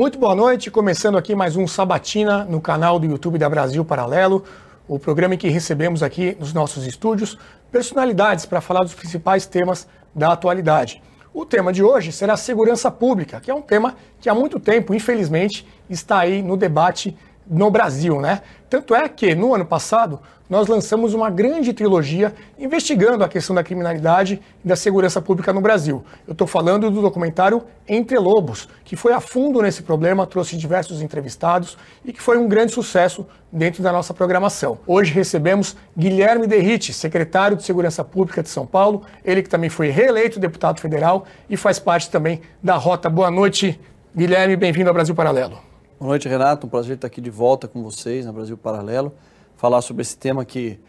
Muito boa noite, começando aqui mais um Sabatina no canal do YouTube da Brasil Paralelo, o programa em que recebemos aqui nos nossos estúdios personalidades para falar dos principais temas da atualidade. O tema de hoje será segurança pública, que é um tema que há muito tempo, infelizmente, está aí no debate no Brasil, né? Tanto é que no ano passado nós lançamos uma grande trilogia investigando a questão da criminalidade e da segurança pública no Brasil. Eu estou falando do documentário Entre Lobos, que foi a fundo nesse problema, trouxe diversos entrevistados e que foi um grande sucesso dentro da nossa programação. Hoje recebemos Guilherme Derrite, secretário de Segurança Pública de São Paulo, ele que também foi reeleito deputado federal e faz parte também da Rota. Boa noite, Guilherme, bem-vindo ao Brasil Paralelo. Boa noite, Renato. Um prazer estar aqui de volta com vocês na Brasil Paralelo. Falar sobre esse tema que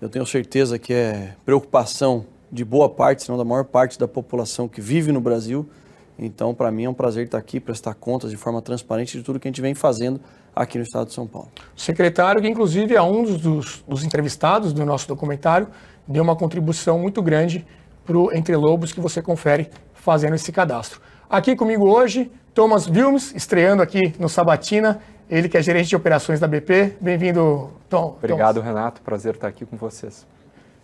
eu tenho certeza que é preocupação de boa parte, se não da maior parte da população que vive no Brasil. Então, para mim é um prazer estar aqui, prestar contas de forma transparente de tudo que a gente vem fazendo aqui no estado de São Paulo. Secretário, que inclusive é um dos, dos entrevistados do nosso documentário, deu uma contribuição muito grande para o Entre Lobos que você confere fazendo esse cadastro. Aqui comigo hoje, Thomas Wilms, estreando aqui no Sabatina, ele que é gerente de operações da BP. Bem-vindo, Tom. Obrigado, Thomas. Renato. Prazer estar aqui com vocês.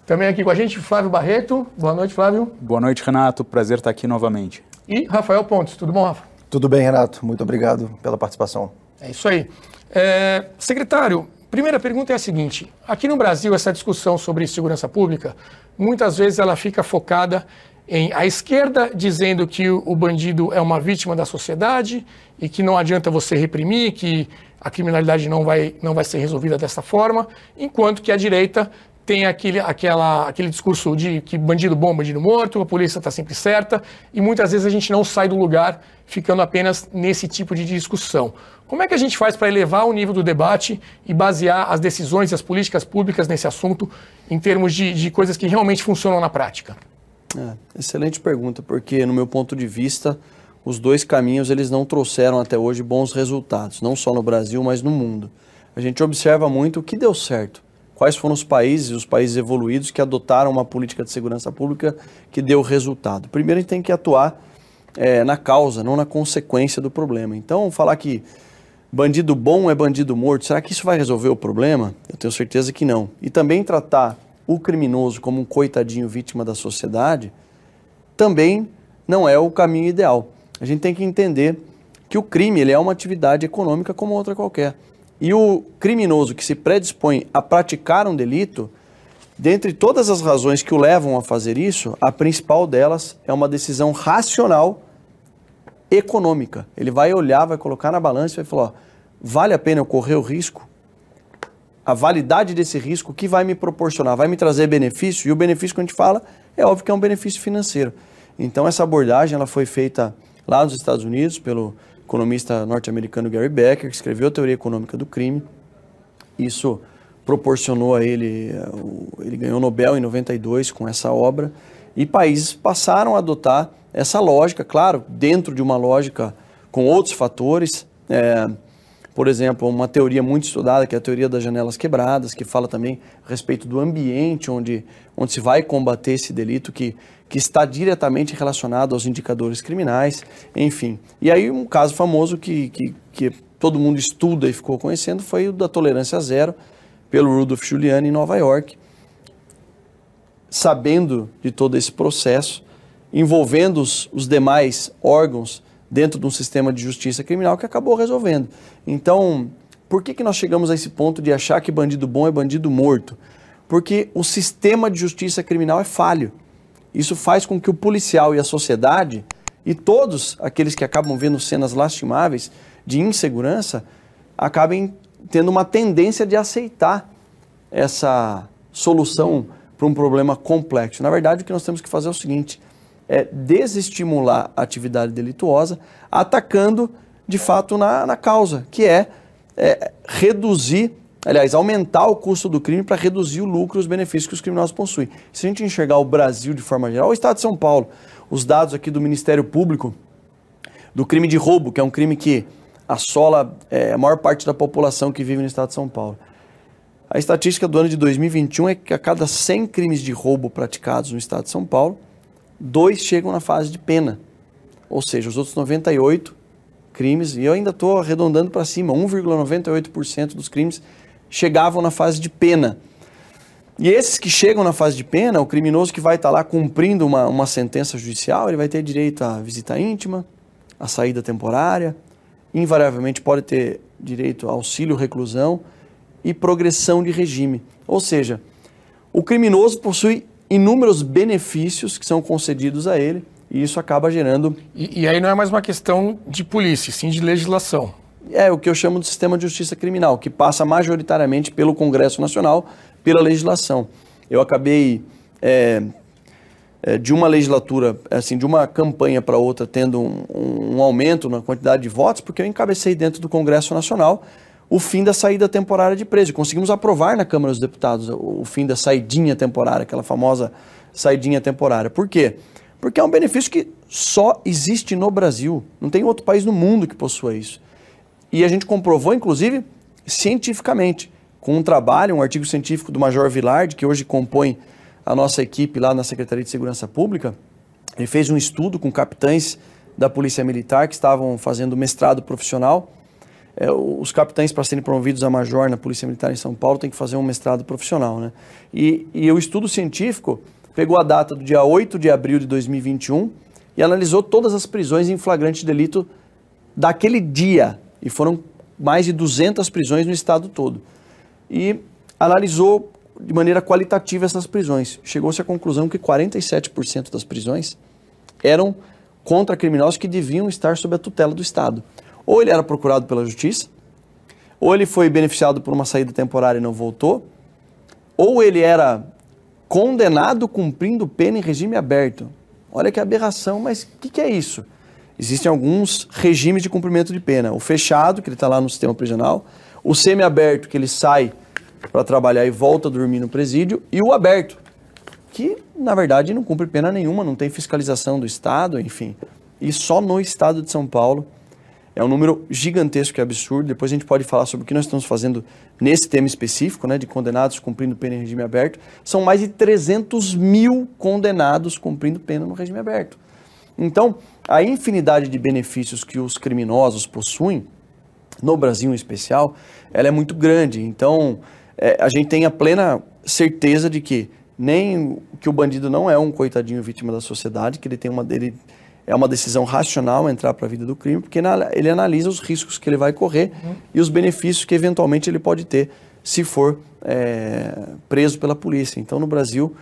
Também aqui com a gente, Flávio Barreto. Boa noite, Flávio. Boa noite, Renato. Prazer estar aqui novamente. E Rafael Pontes. Tudo bom, Rafa? Tudo bem, Renato. Muito obrigado pela participação. É isso aí. É, secretário, primeira pergunta é a seguinte: aqui no Brasil, essa discussão sobre segurança pública, muitas vezes ela fica focada em a esquerda dizendo que o bandido é uma vítima da sociedade e que não adianta você reprimir, que a criminalidade não vai, não vai ser resolvida dessa forma, enquanto que a direita tem aquele, aquela, aquele discurso de que bandido bom, bandido morto, a polícia está sempre certa, e muitas vezes a gente não sai do lugar ficando apenas nesse tipo de discussão. Como é que a gente faz para elevar o nível do debate e basear as decisões e as políticas públicas nesse assunto em termos de, de coisas que realmente funcionam na prática? É, excelente pergunta, porque no meu ponto de vista, os dois caminhos eles não trouxeram até hoje bons resultados, não só no Brasil, mas no mundo. A gente observa muito o que deu certo. Quais foram os países, os países evoluídos que adotaram uma política de segurança pública que deu resultado? Primeiro, a gente tem que atuar é, na causa, não na consequência do problema. Então, falar que bandido bom é bandido morto, será que isso vai resolver o problema? Eu tenho certeza que não. E também tratar o criminoso como um coitadinho vítima da sociedade, também não é o caminho ideal. A gente tem que entender que o crime ele é uma atividade econômica como outra qualquer. E o criminoso que se predispõe a praticar um delito, dentre todas as razões que o levam a fazer isso, a principal delas é uma decisão racional econômica. Ele vai olhar, vai colocar na balança e vai falar: ó, vale a pena eu correr o risco a validade desse risco, que vai me proporcionar, vai me trazer benefício, e o benefício que a gente fala é óbvio que é um benefício financeiro. Então essa abordagem ela foi feita lá nos Estados Unidos pelo economista norte-americano Gary Becker, que escreveu a teoria econômica do crime. Isso proporcionou a ele, ele ganhou o Nobel em 92 com essa obra, e países passaram a adotar essa lógica, claro, dentro de uma lógica com outros fatores, é, por exemplo, uma teoria muito estudada, que é a teoria das janelas quebradas, que fala também a respeito do ambiente onde, onde se vai combater esse delito, que, que está diretamente relacionado aos indicadores criminais, enfim. E aí um caso famoso que, que, que todo mundo estuda e ficou conhecendo foi o da tolerância zero, pelo Rudolf Giuliani em Nova York. Sabendo de todo esse processo, envolvendo os, os demais órgãos dentro de um sistema de justiça criminal que acabou resolvendo. Então, por que, que nós chegamos a esse ponto de achar que bandido bom é bandido morto? Porque o sistema de justiça criminal é falho. Isso faz com que o policial e a sociedade e todos aqueles que acabam vendo cenas lastimáveis de insegurança acabem tendo uma tendência de aceitar essa solução para um problema complexo. Na verdade, o que nós temos que fazer é o seguinte: é, desestimular a atividade delituosa, atacando de fato na, na causa, que é, é reduzir, aliás, aumentar o custo do crime para reduzir o lucro e os benefícios que os criminosos possuem. Se a gente enxergar o Brasil de forma geral, o Estado de São Paulo, os dados aqui do Ministério Público, do crime de roubo, que é um crime que assola é, a maior parte da população que vive no Estado de São Paulo. A estatística do ano de 2021 é que a cada 100 crimes de roubo praticados no Estado de São Paulo, dois chegam na fase de pena. Ou seja, os outros 98 crimes, e eu ainda estou arredondando para cima, 1,98% dos crimes chegavam na fase de pena. E esses que chegam na fase de pena, o criminoso que vai estar tá lá cumprindo uma, uma sentença judicial, ele vai ter direito à visita íntima, à saída temporária, invariavelmente pode ter direito a auxílio reclusão e progressão de regime. Ou seja, o criminoso possui inúmeros benefícios que são concedidos a ele e isso acaba gerando. E, e, aí não é mais uma questão de polícia, sim de legislação. É o que eu chamo de sistema de justiça criminal, que passa majoritariamente pelo Congresso Nacional, pela legislação. Eu acabei é, é, de uma legislatura, assim, de uma campanha para outra, tendo um, um aumento na quantidade de votos, porque eu encabecei dentro do Congresso Nacional o fim da saída temporária de preso. Conseguimos aprovar na Câmara dos Deputados o fim da saidinha temporária, aquela famosa saidinha temporária. Por quê? Porque é um benefício que só existe no Brasil. Não tem outro país no mundo que possua isso. E a gente comprovou, inclusive, cientificamente, com um trabalho, um artigo científico do Major Villard, que hoje compõe a nossa equipe lá na Secretaria de Segurança Pública. Ele fez um estudo com capitães da Polícia Militar que estavam fazendo mestrado profissional é, os capitães, para serem promovidos a major na Polícia Militar em São Paulo, têm que fazer um mestrado profissional. Né? E, e o estudo científico pegou a data do dia 8 de abril de 2021 e analisou todas as prisões em flagrante delito daquele dia. E foram mais de 200 prisões no estado todo. E analisou de maneira qualitativa essas prisões. Chegou-se à conclusão que 47% das prisões eram contra criminosos que deviam estar sob a tutela do Estado. Ou ele era procurado pela justiça, ou ele foi beneficiado por uma saída temporária e não voltou, ou ele era condenado cumprindo pena em regime aberto. Olha que aberração, mas o que, que, é isso? Existem alguns regimes de cumprimento de pena. O fechado, que ele está lá no sistema prisional, o semi-aberto, que ele sai para trabalhar e volta a dormir no presídio, e o aberto, que na verdade não cumpre pena nenhuma, não tem fiscalização do Estado, enfim. E só no Estado de São Paulo é um número gigantesco e absurdo. Depois a gente pode falar sobre o que nós estamos fazendo nesse tema específico, né, de condenados cumprindo pena em regime aberto. São mais de 300 mil condenados cumprindo pena no regime aberto. Então, a infinidade de benefícios que os criminosos possuem, no Brasil em especial, ela é muito grande. Então, é, a gente tem a plena certeza de que nem que o bandido não é um coitadinho vítima da sociedade, que ele tem uma dele é uma decisão racional entrar para a vida do crime, porque ele analisa os riscos que ele vai correr uhum. e os benefícios que eventualmente ele pode ter se for é, preso pela polícia. Então, no Brasil,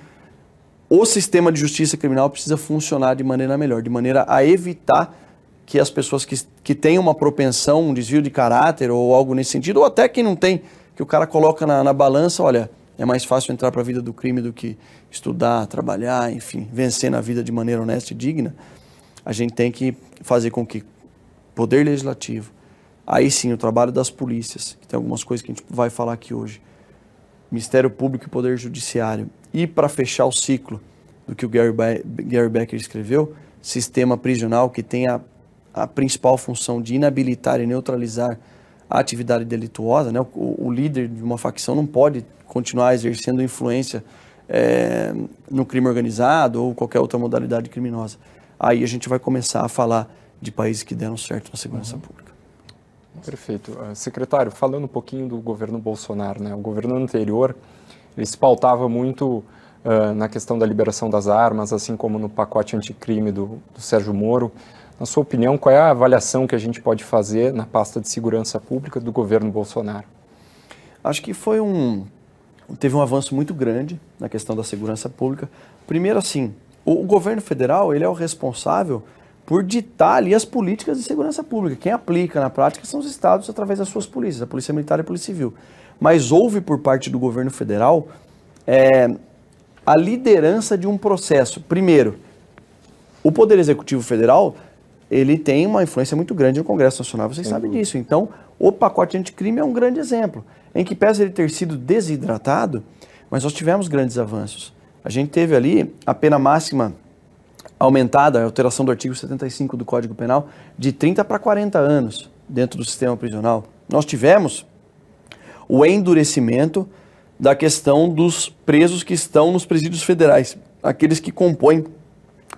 o sistema de justiça criminal precisa funcionar de maneira melhor, de maneira a evitar que as pessoas que, que têm uma propensão, um desvio de caráter ou algo nesse sentido, ou até quem não tem, que o cara coloca na, na balança, olha, é mais fácil entrar para a vida do crime do que estudar, trabalhar, enfim, vencer na vida de maneira honesta e digna a gente tem que fazer com que poder legislativo, aí sim o trabalho das polícias, que tem algumas coisas que a gente vai falar aqui hoje, Ministério Público e Poder Judiciário, e para fechar o ciclo do que o Gary, Be Gary Becker escreveu, sistema prisional que tem a, a principal função de inabilitar e neutralizar a atividade delituosa, né? o, o líder de uma facção não pode continuar exercendo influência é, no crime organizado ou qualquer outra modalidade criminosa aí a gente vai começar a falar de países que deram certo na segurança uhum. pública. Perfeito. Uh, secretário, falando um pouquinho do governo Bolsonaro, né? o governo anterior ele se pautava muito uh, na questão da liberação das armas, assim como no pacote anticrime do, do Sérgio Moro. Na sua opinião, qual é a avaliação que a gente pode fazer na pasta de segurança pública do governo Bolsonaro? Acho que foi um teve um avanço muito grande na questão da segurança pública. Primeiro, assim, o, governo federal ele é o responsável por ditar ali as políticas de segurança pública. Quem aplica na prática são os estados através das suas polícias, a Polícia Militar e a Polícia Civil. Mas houve por parte do governo federal é, a liderança de um processo. Primeiro, o Poder Executivo Federal ele tem uma influência muito grande no Congresso Nacional, vocês uhum. sabem disso. Então, o pacote anticrime é um grande exemplo, em que pese ele ter sido desidratado, mas nós tivemos grandes avanços. A gente teve ali a pena máxima aumentada, a alteração do artigo 75 do Código Penal, de 30 para 40 anos dentro do sistema prisional. Nós tivemos o endurecimento da questão dos presos que estão nos presídios federais, aqueles que compõem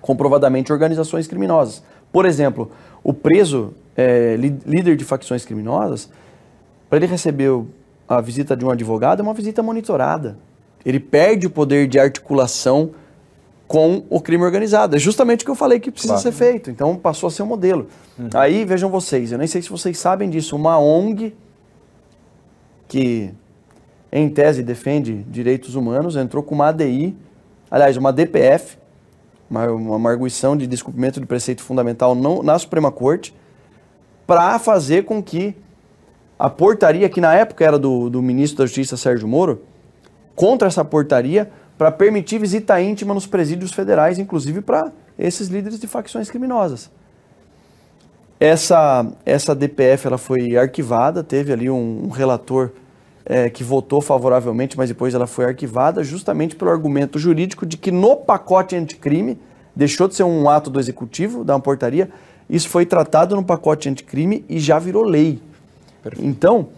comprovadamente organizações criminosas. Por exemplo, O preso, é, líder de facções criminosas, para ele receber a visita de um advogado é uma visita monitorada. Ele perde o poder de articulação com o crime organizado. É justamente o que eu falei que precisa claro. ser feito. Então passou a ser um modelo. Uhum. Aí vejam vocês, eu nem sei se vocês sabem disso, uma ONG que em tese defende direitos humanos entrou com uma ADI, aliás, uma DPF, uma, uma arguição de descumprimento de preceito fundamental não, na Suprema Corte, para fazer com que a portaria, que na época era do, do ministro da Justiça Sérgio Moro, contra essa portaria para permitir visita íntima nos presídios federais, inclusive para esses líderes de facções criminosas. Essa, essa DPF ela foi arquivada, teve ali um, um relator é, que votou favoravelmente, mas depois ela foi arquivada, justamente pelo argumento jurídico de que no pacote anticrime, deixou de ser um ato do executivo, da uma portaria, isso foi tratado no pacote anticrime e já virou lei. Perfeito. Então,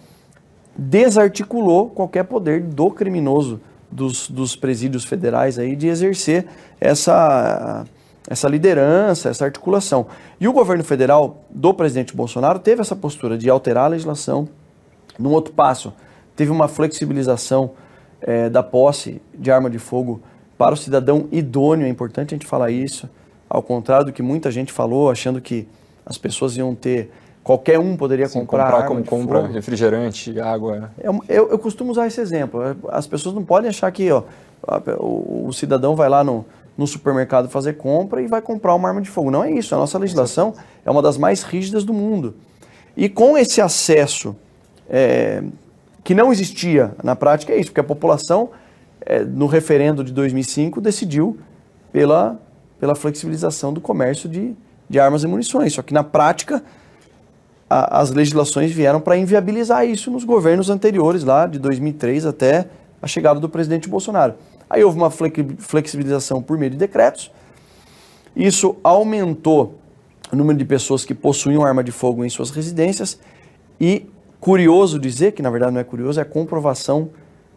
desarticulou qualquer poder do criminoso dos, dos presídios federais aí de exercer essa, essa liderança, essa articulação. E o governo federal do presidente Bolsonaro teve essa postura de alterar a legislação. Num outro passo, teve uma flexibilização é, da posse de arma de fogo para o cidadão idôneo. É importante a gente falar isso, ao contrário do que muita gente falou, achando que as pessoas iam ter Qualquer um poderia Sim, comprar. comprar como compra fogo. refrigerante, água. Eu, eu, eu, costumo usar esse exemplo. As pessoas não podem achar que ó, o, o, cidadão vai lá no, no supermercado fazer compra e vai comprar uma arma de fogo. Não é isso. A nossa legislação é uma das mais rígidas do mundo. E com esse acesso é, que não existia na prática, é isso, porque a população, é, no referendo de 2005, decidiu pela, pela flexibilização do comércio de, de armas e munições. Só que na prática a, as legislações vieram para inviabilizar isso nos governos anteriores, lá de 2003 até a chegada do presidente Bolsonaro. Aí houve uma flexibilização por meio de decretos. Isso aumentou o número de pessoas que possuíam arma de fogo em suas residências e curioso dizer, que na verdade não é curioso, é a comprovação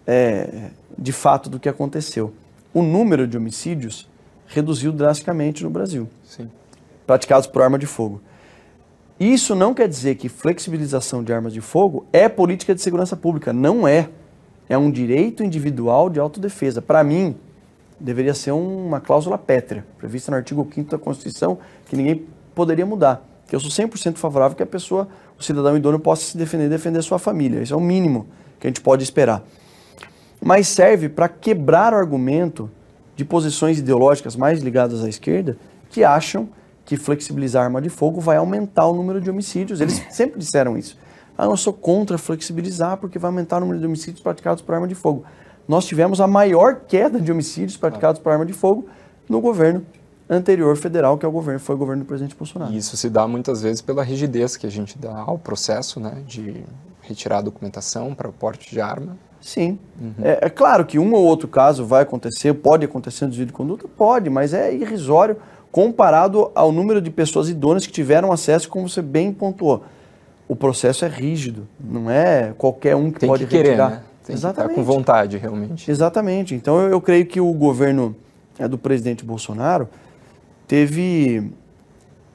é, de fato do que aconteceu. O número de homicídios reduziu drasticamente no Brasil, Sim. praticados por arma de fogo. Isso não quer dizer que flexibilização de armas de fogo é política de segurança pública. Não é. É um direito individual de autodefesa. Para mim, deveria ser uma cláusula pétrea, prevista no artigo 5 da Constituição, que ninguém poderia mudar. Que eu sou 100% favorável que a pessoa, o cidadão idôneo, possa se defender e defender sua família. Isso é o mínimo que a gente pode esperar. Mas serve para quebrar o argumento de posições ideológicas mais ligadas à esquerda que acham que flexibilizar a arma de fogo vai aumentar o número de homicídios. Eles sempre disseram isso. Ah, eu sou contra flexibilizar porque vai aumentar o número de homicídios praticados por arma de fogo. Nós tivemos a maior queda de homicídios praticados por arma de fogo no governo anterior federal, que é o governo, foi o governo do presidente Bolsonaro. E isso se dá muitas vezes pela rigidez que a gente dá ao processo, né, de retirar a documentação para o porte de arma. Sim. Uhum. É, é, claro que um ou outro caso vai acontecer, pode acontecer no desvio de conduta? Pode, mas é irrisório comparado ao número de pessoas idôneas que tiveram acesso, como você bem pontuou. O processo é rígido, não é qualquer um que Tem pode que querer, retirar. Né? Tem Exatamente. Que com vontade, realmente. Exatamente. Então eu, eu creio que o governo é, do presidente Bolsonaro teve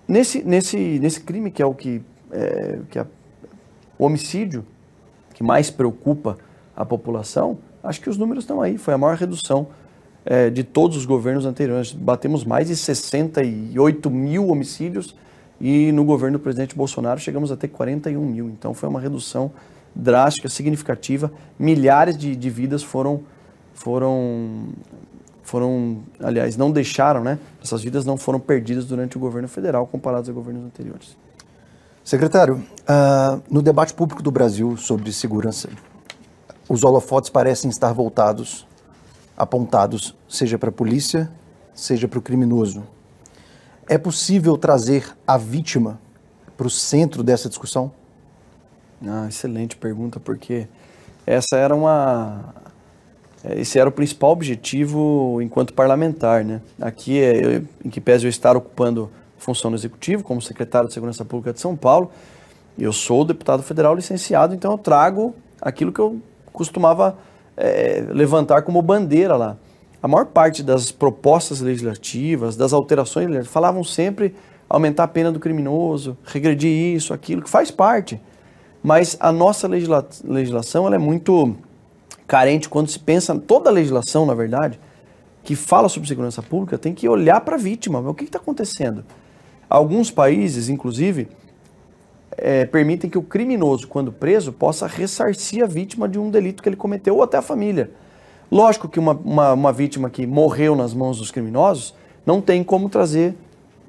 nesse, nesse, nesse crime que é o que, é, que é o homicídio que mais preocupa a população, acho que os números estão aí. Foi a maior redução é, de todos os governos anteriores. Batemos mais de 68 mil homicídios e no governo do presidente Bolsonaro chegamos a ter 41 mil. Então foi uma redução drástica, significativa. Milhares de, de vidas foram, foram, foram, aliás, não deixaram, né? Essas vidas não foram perdidas durante o governo federal comparadas a governos anteriores. Secretário, uh, no debate público do Brasil sobre segurança, os holofotes parecem estar voltados apontados, seja para a polícia, seja para o criminoso. É possível trazer a vítima para o centro dessa discussão? Ah, excelente pergunta, porque essa era uma esse era o principal objetivo enquanto parlamentar, né? Aqui, é, em que pese eu estar ocupando função no executivo, como secretário de Segurança Pública de São Paulo, eu sou deputado federal licenciado, então eu trago aquilo que eu costumava é, levantar como bandeira lá. A maior parte das propostas legislativas, das alterações, falavam sempre aumentar a pena do criminoso, regredir isso, aquilo, que faz parte. Mas a nossa legisla legislação ela é muito carente quando se pensa, toda a legislação, na verdade, que fala sobre segurança pública tem que olhar para a vítima. O que está acontecendo? Alguns países, inclusive, é, permitem que o criminoso, quando preso, possa ressarcir a vítima de um delito que ele cometeu ou até a família. Lógico que uma, uma, uma vítima que morreu nas mãos dos criminosos não tem como trazer,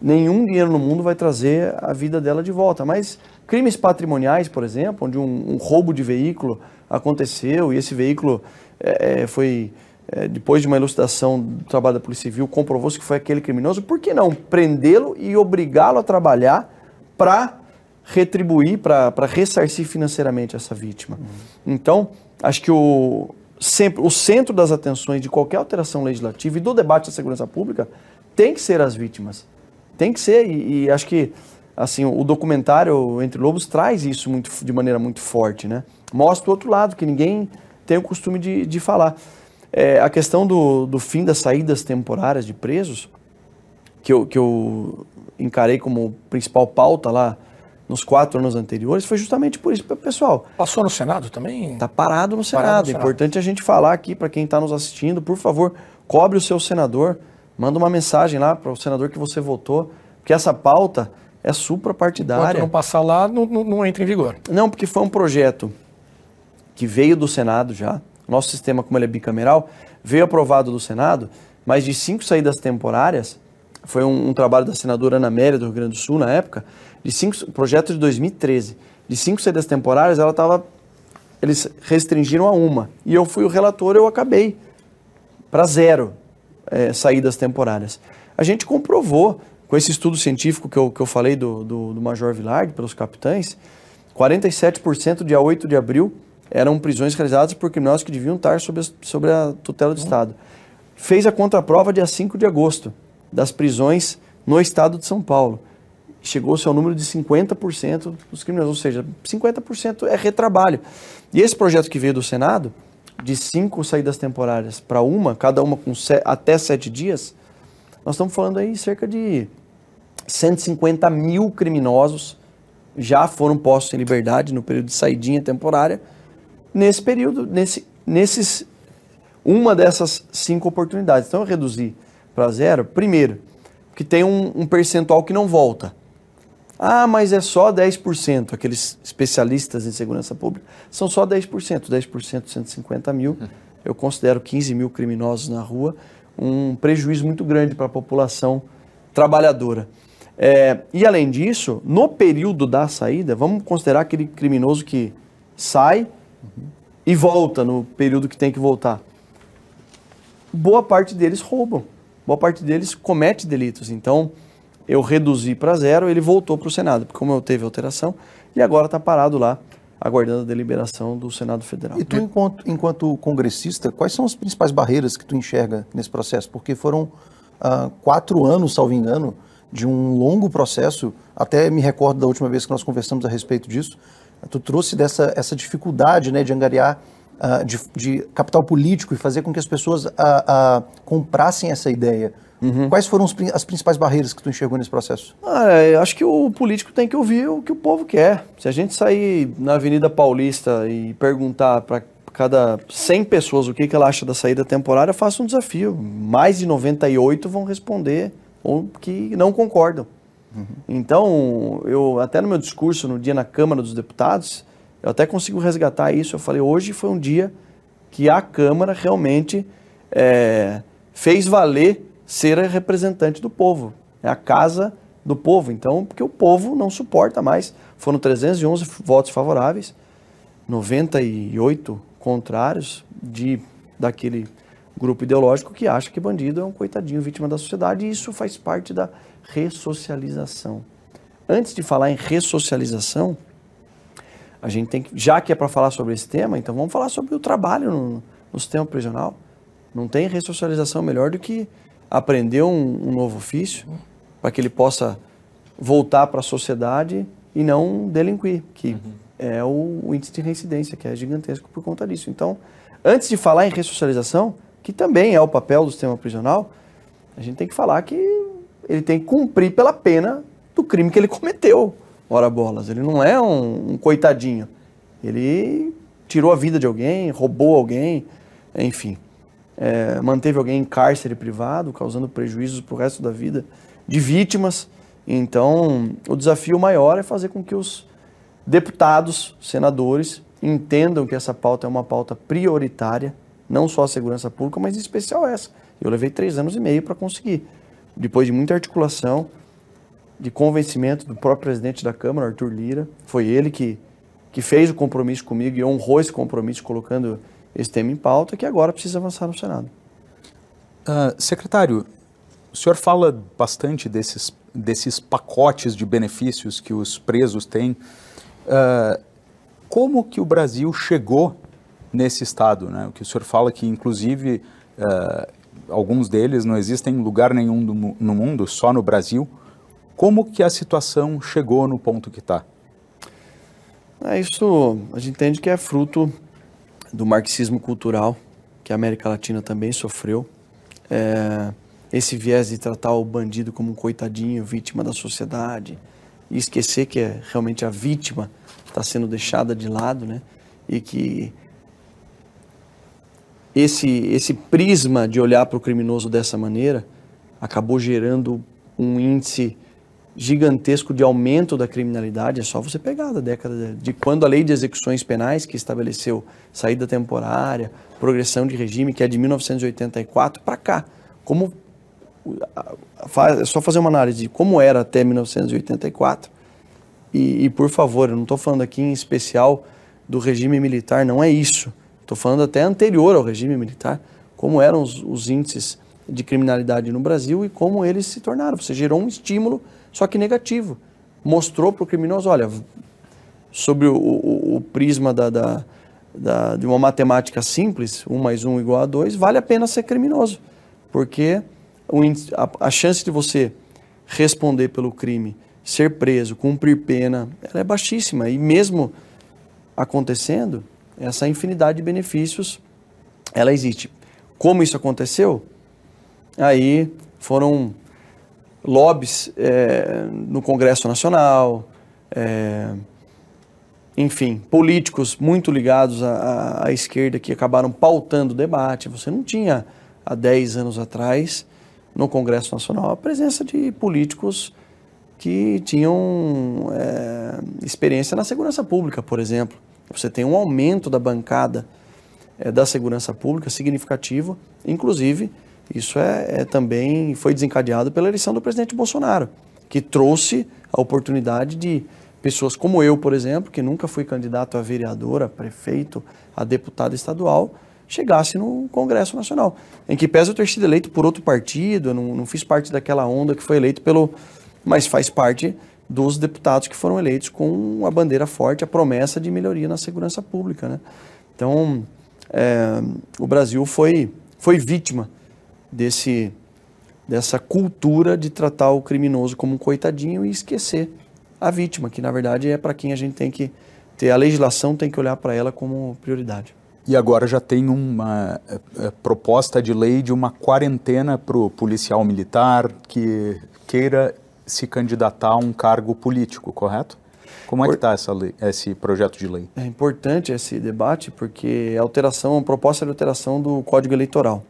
nenhum dinheiro no mundo vai trazer a vida dela de volta. Mas crimes patrimoniais, por exemplo, onde um, um roubo de veículo aconteceu e esse veículo é, é foi, é, depois de uma elucidação do trabalho da Polícia Civil, comprovou-se que foi aquele criminoso, por que não prendê-lo e obrigá-lo a trabalhar para retribuir, para ressarcir financeiramente essa vítima? Uhum. Então, acho que o, sempre, o centro das atenções de qualquer alteração legislativa e do debate da segurança pública tem que ser as vítimas. Tem que ser, e, e acho que assim o documentário Entre Lobos traz isso muito, de maneira muito forte, né? Mostra o outro lado, que ninguém tem o costume de, de falar. É, a questão do, do fim das saídas temporárias de presos, que eu, que eu encarei como principal pauta lá nos quatro anos anteriores, foi justamente por isso. Pessoal. Passou no Senado também? Está parado no Senado. Parado no é importante a gente falar aqui para quem está nos assistindo, por favor, cobre o seu senador, manda uma mensagem lá para o senador que você votou, porque essa pauta é suprapartidária. Enquanto não passar lá, não, não, não entra em vigor. Não, porque foi um projeto que veio do Senado já. Nosso sistema, como ele é bicameral, veio aprovado do Senado, mas de cinco saídas temporárias, foi um, um trabalho da senadora Ana Amélia do Rio Grande do Sul na época, de cinco projeto de 2013, de cinco saídas temporárias, ela estava eles restringiram a uma. E eu fui o relator, eu acabei para zero é, saídas temporárias. A gente comprovou, com esse estudo científico que eu, que eu falei do, do, do Major Villard, pelos capitães, 47% dia 8 de abril eram prisões realizadas por criminosos que deviam estar sob a, sobre a tutela do uhum. Estado. Fez a contraprova dia 5 de agosto das prisões no estado de São Paulo chegou-se ao número de 50% dos criminosos, ou seja, 50% é retrabalho. E esse projeto que veio do Senado, de cinco saídas temporárias para uma, cada uma com até sete dias, nós estamos falando aí cerca de 150 mil criminosos já foram postos em liberdade no período de saidinha temporária. Nesse período, nesse, nesses, uma dessas cinco oportunidades. Então eu reduzi para zero, primeiro, que tem um, um percentual que não volta. Ah, mas é só 10%. Aqueles especialistas em segurança pública são só 10%. 10% 150 mil. Eu considero 15 mil criminosos na rua um prejuízo muito grande para a população trabalhadora. É, e além disso, no período da saída, vamos considerar aquele criminoso que sai uhum. e volta no período que tem que voltar. Boa parte deles roubam, boa parte deles comete delitos. Então, eu reduzi para zero, ele voltou para o Senado, porque como eu teve alteração, e agora está parado lá, aguardando a deliberação do Senado Federal. E tu, enquanto, enquanto congressista, quais são as principais barreiras que tu enxerga nesse processo? Porque foram uh, quatro anos, salvo engano, de um longo processo, até me recordo da última vez que nós conversamos a respeito disso, tu trouxe dessa essa dificuldade né, de angariar uh, de, de, capital político e fazer com que as pessoas uh, comprassem essa ideia. Uhum. Quais foram os, as principais barreiras que tu enxergou nesse processo? Ah, eu acho que o político tem que ouvir o que o povo quer. Se a gente sair na Avenida Paulista e perguntar para cada 100 pessoas o que, que ela acha da saída temporária, faça um desafio. Mais de 98 vão responder ou que não concordam. Uhum. Então, eu até no meu discurso no dia na Câmara dos Deputados, eu até consigo resgatar isso. Eu falei, hoje foi um dia que a Câmara realmente é, fez valer ser a representante do povo. É a casa do povo. Então, porque o povo não suporta mais. Foram 311 votos favoráveis, 98 contrários de daquele grupo ideológico que acha que bandido é um coitadinho vítima da sociedade e isso faz parte da ressocialização. Antes de falar em ressocialização, a gente tem que, já que é para falar sobre esse tema, então vamos falar sobre o trabalho no, no sistema prisional. Não tem ressocialização melhor do que aprender um, um novo ofício para que ele possa voltar para a sociedade e não delinquir, que uhum. é o, o, índice de reincidência, que é gigantesco por conta disso. Então, antes de falar em ressocialização, que também é o papel do sistema prisional, a gente tem que falar que ele tem que cumprir pela pena do crime que ele cometeu, ora bolas. Ele não é um, um coitadinho. Ele tirou a vida de alguém, roubou alguém, enfim. É, manteve alguém em cárcere privado, causando prejuízos para o resto da vida de vítimas. Então, o desafio maior é fazer com que os deputados, senadores, entendam que essa pauta é uma pauta prioritária, não só a segurança pública, mas em especial essa. Eu levei três anos e meio para conseguir. Depois de muita articulação, de convencimento do próprio presidente da Câmara, Arthur Lira, foi ele que, que fez o compromisso comigo e honrou esse compromisso colocando esse tema em pauta, que agora precisa avançar no Senado. Uh, secretário, o senhor fala bastante desses, desses pacotes de benefícios que os presos têm. Uh, como que o Brasil chegou nesse estado? Né? O que o senhor fala que, inclusive, uh, alguns deles não existem em lugar nenhum do, no mundo, só no Brasil. Como que a situação chegou no ponto que está? É, isso a gente entende que é fruto do marxismo cultural que a América Latina também sofreu. É, esse viés de tratar o bandido como um coitadinho, vítima da sociedade, e esquecer que é realmente a vítima está sendo deixada de lado, né? E que esse, esse prisma de olhar para o criminoso dessa maneira acabou gerando um índice gigantesco de aumento da criminalidade. É só você pegar da década de, quando a lei de execuções penais, que estabeleceu saída temporária, progressão de regime, que é de 1984, para cá. Como é só fazer uma análise de como era até 1984. E, e por favor, eu não estou falando aqui em especial do regime militar, não é isso. Estou falando até anterior ao regime militar, como eram os, os índices de criminalidade no Brasil e como eles se tornaram. Você gerou um estímulo, só que negativo. Mostrou para o criminoso, olha, sobre o, o, o prisma da, da, da, de uma matemática simples, 1 mais 1 igual a 2, vale a pena ser criminoso. Porque a, a chance de você responder pelo crime, ser preso, cumprir pena, ela é baixíssima. E mesmo acontecendo, essa infinidade de benefícios, ela existe. Como isso aconteceu? Aí foram lobbies é, no Congresso Nacional, é, enfim, políticos muito ligados à, à, esquerda que acabaram pautando o debate. Você não tinha, há 10 anos atrás, no Congresso Nacional, a presença de políticos que tinham é, experiência na segurança pública, por exemplo. Você tem um aumento da bancada é, da segurança pública significativo, inclusive isso é, é, também foi desencadeado pela eleição do presidente Bolsonaro, que trouxe a oportunidade de pessoas como eu, por exemplo, que nunca fui candidato a vereador, a prefeito, a deputado estadual, chegasse no Congresso Nacional. Em que pese eu ter sido eleito por outro partido, eu não, não fiz parte daquela onda que foi eleito pelo. Mas faz parte dos deputados que foram eleitos com a bandeira forte, a promessa de melhoria na segurança pública. Né? Então, é, o Brasil foi, foi vítima desse, dessa cultura de tratar o criminoso como um coitadinho e esquecer a vítima, que na verdade é para quem a gente tem que ter, a legislação tem que olhar para ela como prioridade. E agora já tem uma é, é, proposta de lei de uma quarentena para o policial militar que queira se candidatar a um cargo político, correto? Como é que está esse projeto de lei? É importante esse debate porque é alteração, proposta de alteração do Código Eleitoral.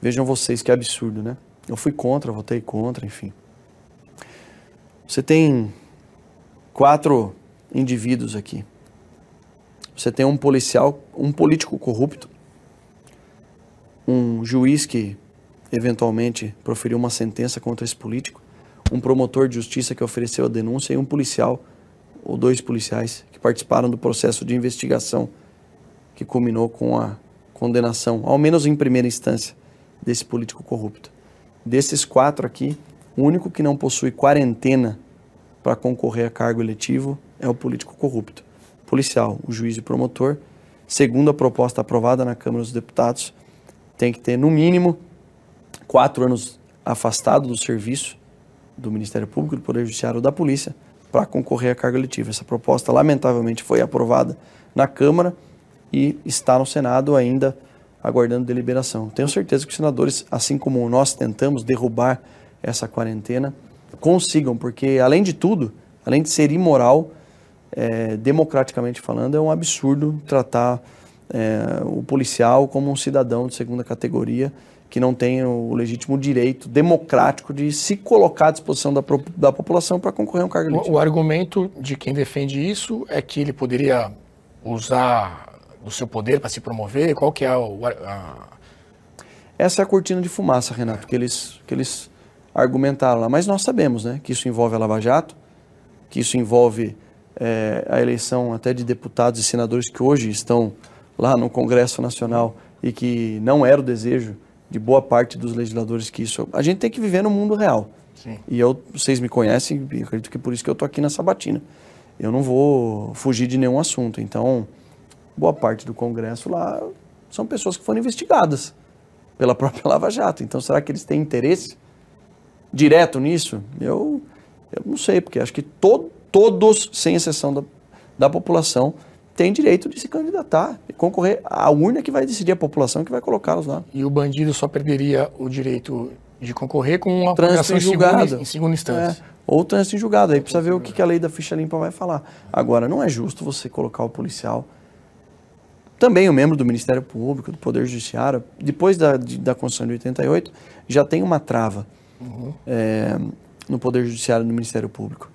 Vejam vocês que absurdo, né? Eu fui contra, votei contra, enfim. Você tem quatro indivíduos aqui. Você tem um policial, um político corrupto, um juiz que eventualmente proferiu uma sentença contra esse político, um promotor de justiça que ofereceu a denúncia e um policial, ou dois policiais, que participaram do processo de investigação que culminou com a condenação, ao menos em primeira instância, desse político corrupto. Desses quatro aqui, o único que não possui quarentena para concorrer a cargo eletivo é o político corrupto. Policial, o juiz e promotor, segundo a proposta aprovada na Câmara dos Deputados, tem que ter, no mínimo, quatro anos afastado do serviço do Ministério Público, do Poder Judiciário ou da Polícia para concorrer à carga letiva. Essa proposta, lamentavelmente, foi aprovada na Câmara e está no Senado ainda aguardando deliberação. Tenho certeza que os senadores, assim como nós tentamos derrubar essa quarentena, consigam, porque além de tudo, além de ser imoral, é, democraticamente falando, é um absurdo tratar é, o policial como um cidadão de segunda categoria que não tem o legítimo direito democrático de se colocar à disposição da, da população para concorrer a um cargo eletivo. O, o argumento de quem defende isso é que ele poderia usar o seu poder para se promover? Qual que é o, a... Essa é a cortina de fumaça, Renato, que eles, que eles argumentaram lá. Mas nós sabemos né, que isso envolve a Lava Jato, que isso envolve é, a eleição até de deputados e senadores que hoje estão lá no Congresso Nacional e que não era o desejo de boa parte dos legisladores que isso. A gente tem que viver no mundo real. Sim. E eu, vocês me conhecem, acredito que por isso que eu estou aqui na Sabatina. Eu não vou fugir de nenhum assunto. Então, boa parte do Congresso lá são pessoas que foram investigadas pela própria Lava Jato. Então, será que eles têm interesse direto nisso? Eu, eu não sei, porque acho que to, todos, sem exceção da, da população, têm direito de se candidatar e concorrer. A urna que vai decidir a população que vai colocá-los lá. E o bandido só perderia o direito de concorrer com uma trânsito em julgado. Segunda, em segunda instância. É, ou trânsito em julgado. Aí precisa ver o que, que a lei da ficha limpa vai falar. Agora, não é justo você colocar o policial também o membro do Ministério Público, do Poder Judiciário, depois da, de, da Constituição de 88, já tem uma trava uhum. é, no Poder Judiciário e no Ministério Público.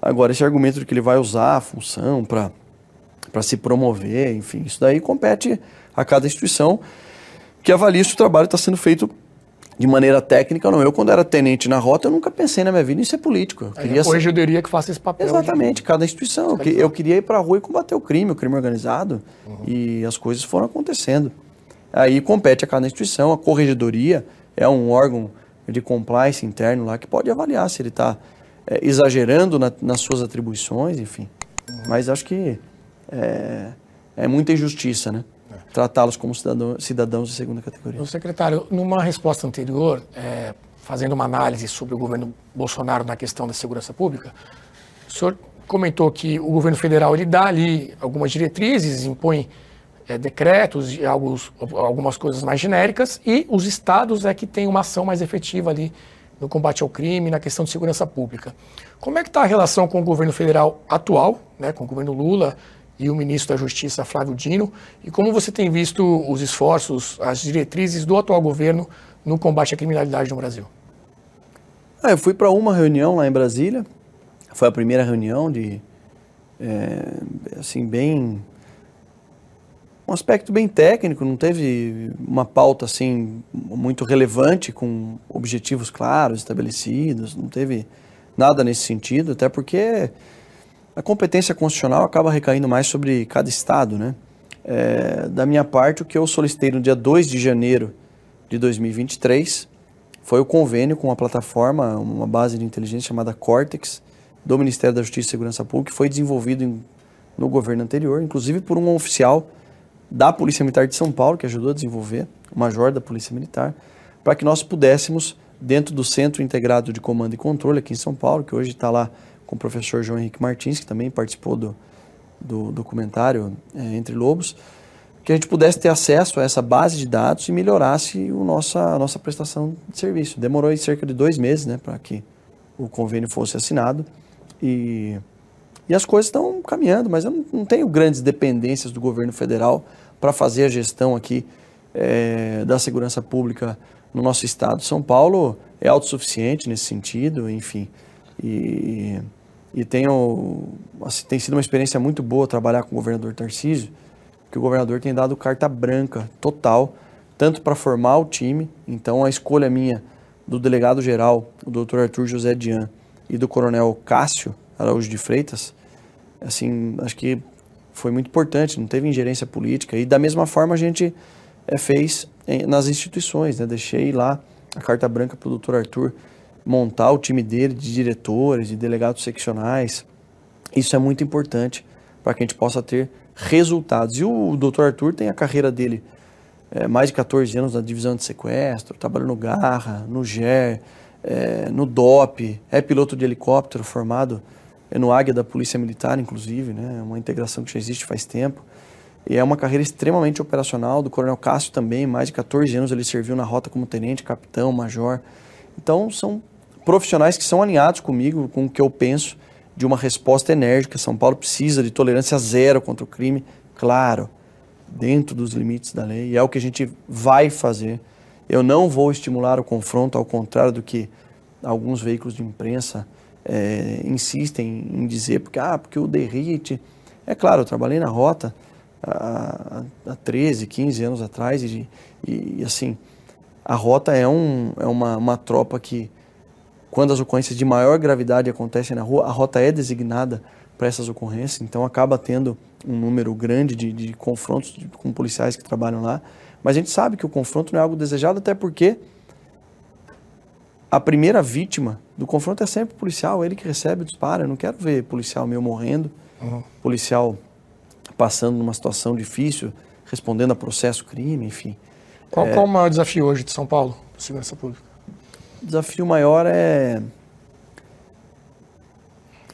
Agora, esse argumento de que ele vai usar a função para se promover, enfim, isso daí compete a cada instituição que avalie se o trabalho está sendo feito de maneira técnica não. Eu, quando era tenente na rota, eu nunca pensei na minha vida em ser político. Eu queria Hoje ser... eu diria que faça esse papel. Exatamente, de... cada instituição. Eu, eu queria ir para a rua e combater o crime, o crime organizado, uhum. e as coisas foram acontecendo. Aí compete a cada instituição, a corregedoria é um órgão de compliance interno lá que pode avaliar se ele está é, exagerando na, nas suas atribuições, enfim. Uhum. Mas acho que é, é muita injustiça, né? Tratá-los como cidadão, cidadãos de segunda categoria. O secretário, numa resposta anterior, é, fazendo uma análise sobre o governo Bolsonaro na questão da segurança pública, o senhor comentou que o governo federal ele dá ali algumas diretrizes, impõe é, decretos e alguns, algumas coisas mais genéricas, e os estados é que têm uma ação mais efetiva ali no combate ao crime, na questão de segurança pública. Como é que está a relação com o governo federal atual, né, com o governo Lula, e o ministro da Justiça, Flávio Dino, e como você tem visto os esforços, as diretrizes do atual governo no combate à criminalidade no Brasil? Ah, eu fui para uma reunião lá em Brasília, foi a primeira reunião de, é, assim, bem... um aspecto bem técnico, não teve uma pauta, assim, muito relevante, com objetivos claros, estabelecidos, não teve nada nesse sentido, até porque a competência constitucional acaba recaindo mais sobre cada estado, né? É, da minha parte, o que eu solicitei no dia 2 de janeiro de 2023 foi o convênio com a plataforma, uma base de inteligência chamada Cortex, do Ministério da Justiça e Segurança Pública, que foi desenvolvido em, no governo anterior, inclusive por um oficial da Polícia Militar de São Paulo, que ajudou a desenvolver, o major da Polícia Militar, para que nós pudéssemos, dentro do Centro Integrado de Comando e Controle aqui em São Paulo, que hoje está lá com o professor João Henrique Martins, que também participou do, do documentário é, Entre Lobos, que a gente pudesse ter acesso a essa base de dados e melhorasse o nossa, a nossa prestação de serviço. Demorou aí cerca de dois meses né, para que o convênio fosse assinado e, e as coisas estão caminhando, mas eu não, não tenho grandes dependências do governo federal para fazer a gestão aqui é, da segurança pública no nosso estado. São Paulo é autossuficiente nesse sentido, enfim. E, e tenho, assim, tem sido uma experiência muito boa trabalhar com o governador Tarcísio, que o governador tem dado carta branca total, tanto para formar o time, então a escolha minha do delegado geral, o doutor Arthur José Dian, e do coronel Cássio Araújo de Freitas, assim, acho que foi muito importante, não teve ingerência política. E da mesma forma a gente é, fez nas instituições, né? Deixei lá a carta branca para o doutor Arthur montar o time dele de diretores, de delegados seccionais. Isso é muito importante para que a gente possa ter resultados. E o doutor Arthur tem a carreira dele é, mais de 14 anos na divisão de sequestro, trabalhou no Garra, no GER, é, no DOP, é piloto de helicóptero formado é no Águia da Polícia Militar, inclusive, né? uma integração que já existe faz tempo. E é uma carreira extremamente operacional, do Coronel Cássio também, mais de 14 anos ele serviu na rota como tenente, capitão, major. Então, são profissionais que são alinhados comigo, com o que eu penso de uma resposta enérgica. São Paulo precisa de tolerância zero contra o crime, claro, dentro dos limites da lei, e é o que a gente vai fazer. Eu não vou estimular o confronto, ao contrário do que alguns veículos de imprensa é, insistem em dizer, porque, ah, porque o derrite. É claro, eu trabalhei na rota há, há 13, 15 anos atrás e, e, assim, a rota é, um, é uma, uma tropa que, quando as ocorrências de maior gravidade acontecem na rua, a rota é designada para essas ocorrências, então acaba tendo um número grande de, de confrontos de, com policiais que trabalham lá. Mas a gente sabe que o confronto não é algo desejado, até porque a primeira vítima do confronto é sempre o policial, ele que recebe o disparo. Eu não quero ver policial meu morrendo, uhum. policial passando numa situação difícil, respondendo a processo crime, enfim. Qual, é, qual o maior desafio hoje de São Paulo, segurança pública? Desafio maior é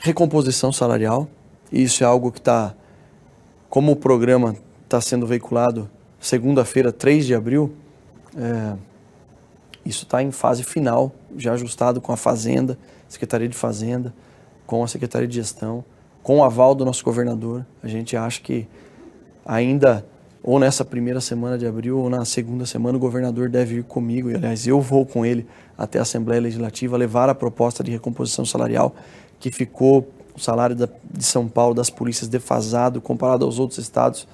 recomposição salarial. E isso é algo que está, como o programa está sendo veiculado segunda-feira, 3 de abril, é, isso está em fase final, já ajustado com a Fazenda, Secretaria de Fazenda, com a Secretaria de Gestão, com o aval do nosso governador. A gente acha que ainda, ou nessa primeira semana de abril, ou na segunda semana, o governador deve ir comigo, e aliás, eu vou com ele até a Assembleia Legislativa levar a proposta de recomposição salarial, que ficou o salário da, de São Paulo, das polícias, defasado comparado aos outros estados.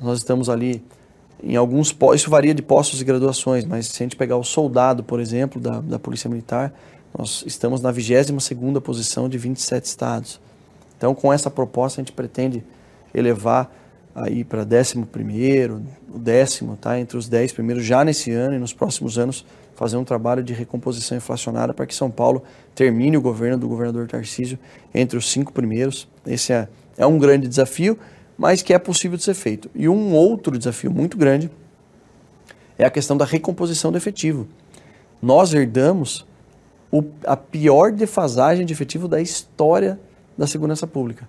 Nós estamos ali em alguns isso varia de postos e graduações, mas se a gente pegar o soldado, por exemplo, da, da Polícia Militar, nós estamos na 22ª posição de 27 estados. Então, com essa proposta, a gente pretende elevar aí para 11º, o décimo, tá? entre os 10 primeiros, já nesse ano e nos próximos anos, fazer um trabalho de recomposição inflacionária para que São Paulo termine o governo do governador Tarcísio entre os cinco primeiros. Esse é, é um grande desafio, mas que é possível de ser feito. E um outro desafio muito grande é a questão da recomposição do efetivo. Nós herdamos o, a pior defasagem de efetivo da história da segurança pública.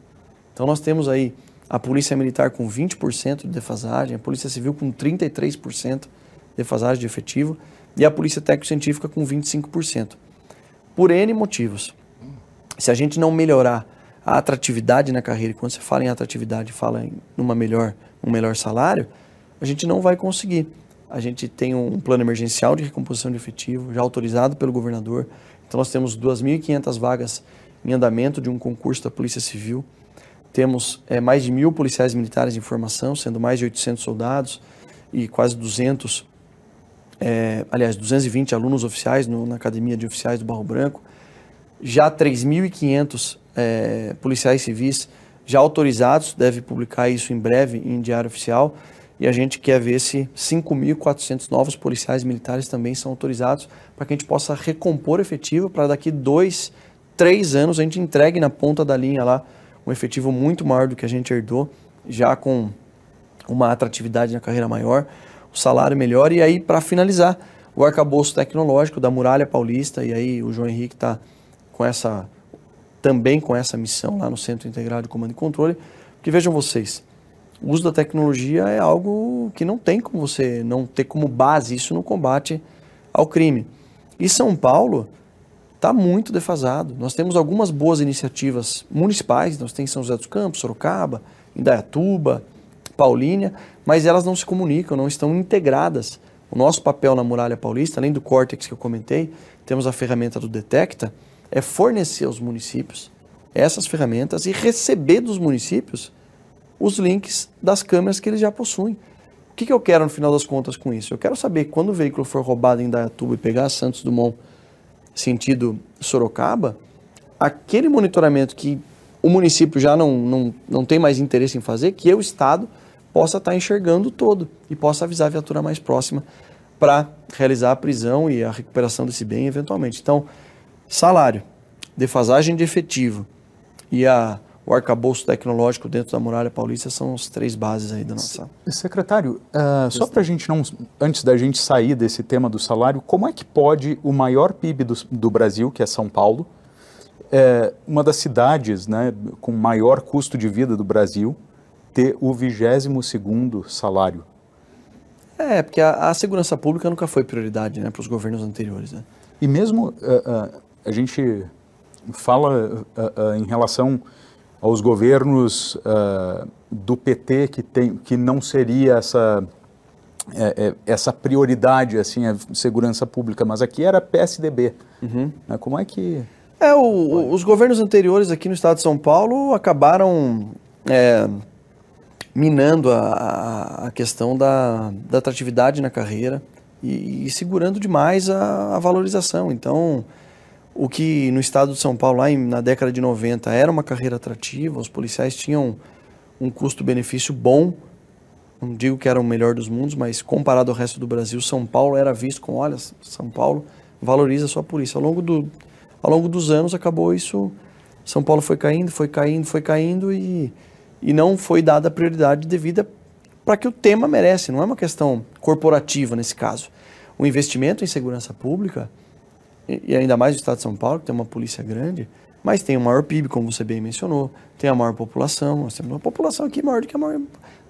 Então nós temos aí a Polícia Militar com 20% de defasagem, a Polícia Civil com 33% de defasagem de efetivo e a Polícia Técnico-Científica com 25%. Por N motivos. Se a gente não melhorar a atratividade na carreira, e quando você fala em atratividade, fala em uma melhor, um melhor salário, a gente não vai conseguir. A gente tem um plano emergencial de recomposição de efetivo, já autorizado pelo governador. Então, nós temos 2.500 vagas em andamento de um concurso da Polícia Civil. Temos é, mais de mil policiais militares em formação, sendo mais de 800 soldados e quase 200, é, aliás, 220 alunos oficiais no, na Academia de Oficiais do Barro Branco. Já 3.500 é, policiais civis já autorizados, deve publicar isso em breve em diário oficial, e a gente quer ver se 5.400 novos policiais militares também são autorizados para que a gente possa recompor efetivo para daqui dois, três anos a gente entregue na ponta da linha lá um efetivo muito maior do que a gente herdou, já com uma atratividade na carreira maior, o salário melhor, e aí para finalizar, o arcabouço tecnológico da Muralha Paulista, e aí o João Henrique está com essa também com essa missão lá no Centro Integrado de Comando e Controle, porque vejam vocês, o uso da tecnologia é algo que não tem como você não ter como base isso no combate ao crime. E São Paulo está muito defasado. Nós temos algumas boas iniciativas municipais, nós temos São José dos Campos, Sorocaba, Indaiatuba, Paulínia, mas elas não se comunicam, não estão integradas. O nosso papel na Muralha Paulista, além do Cortex que eu comentei, temos a ferramenta do Detecta, é fornecer aos municípios essas ferramentas e receber dos municípios os links das câmeras que eles já possuem. O que, que eu quero no final das contas com isso? Eu quero saber quando o veículo for roubado em Dayatuba e pegar Santos Dumont sentido Sorocaba, aquele monitoramento que o município já não, não, não tem mais interesse em fazer, que eu, Estado, possa estar enxergando todo e possa avisar a viatura mais próxima para realizar a prisão e a recuperação desse bem eventualmente. Então, salário, defasagem de efetivo e a, o arcabouço tecnológico dentro da muralha paulista são as três bases aí da nossa. Secretário, uh, só para a gente não, antes da gente sair desse tema do salário, como é que pode o maior PIB do, do Brasil, que é São Paulo, é, uma das cidades né, com maior custo de vida do Brasil, ter o 22 segundo salário? É, porque a, a, segurança pública nunca foi prioridade né, para os governos anteriores. Né? E mesmo uh, uh, a gente fala uh, em relação aos governos uh, do PT que, tem, que não seria essa, é, é, essa prioridade, assim, a segurança pública, mas aqui era PSDB. Uhum. Né? Como é que... É, o, os governos anteriores aqui no estado de São Paulo acabaram é, minando a, a questão da, da atratividade na carreira e, e segurando demais a, a valorização. Então, o que no estado de São Paulo, lá em, na década de 90, era uma carreira atrativa, os policiais tinham um custo-benefício bom, não digo que era o melhor dos mundos, mas comparado ao resto do Brasil, São Paulo era visto com, olha, São Paulo valoriza a sua polícia. Ao longo, do, ao longo dos anos acabou isso, São Paulo foi caindo, foi caindo, foi caindo e, e não foi dada a prioridade devida para que o tema merece, não é uma questão corporativa nesse caso. O investimento em segurança pública e ainda mais o estado de São Paulo, que tem uma polícia grande, mas tem o maior PIB, como você bem mencionou, tem a maior população, nós temos uma população aqui maior do que a maior,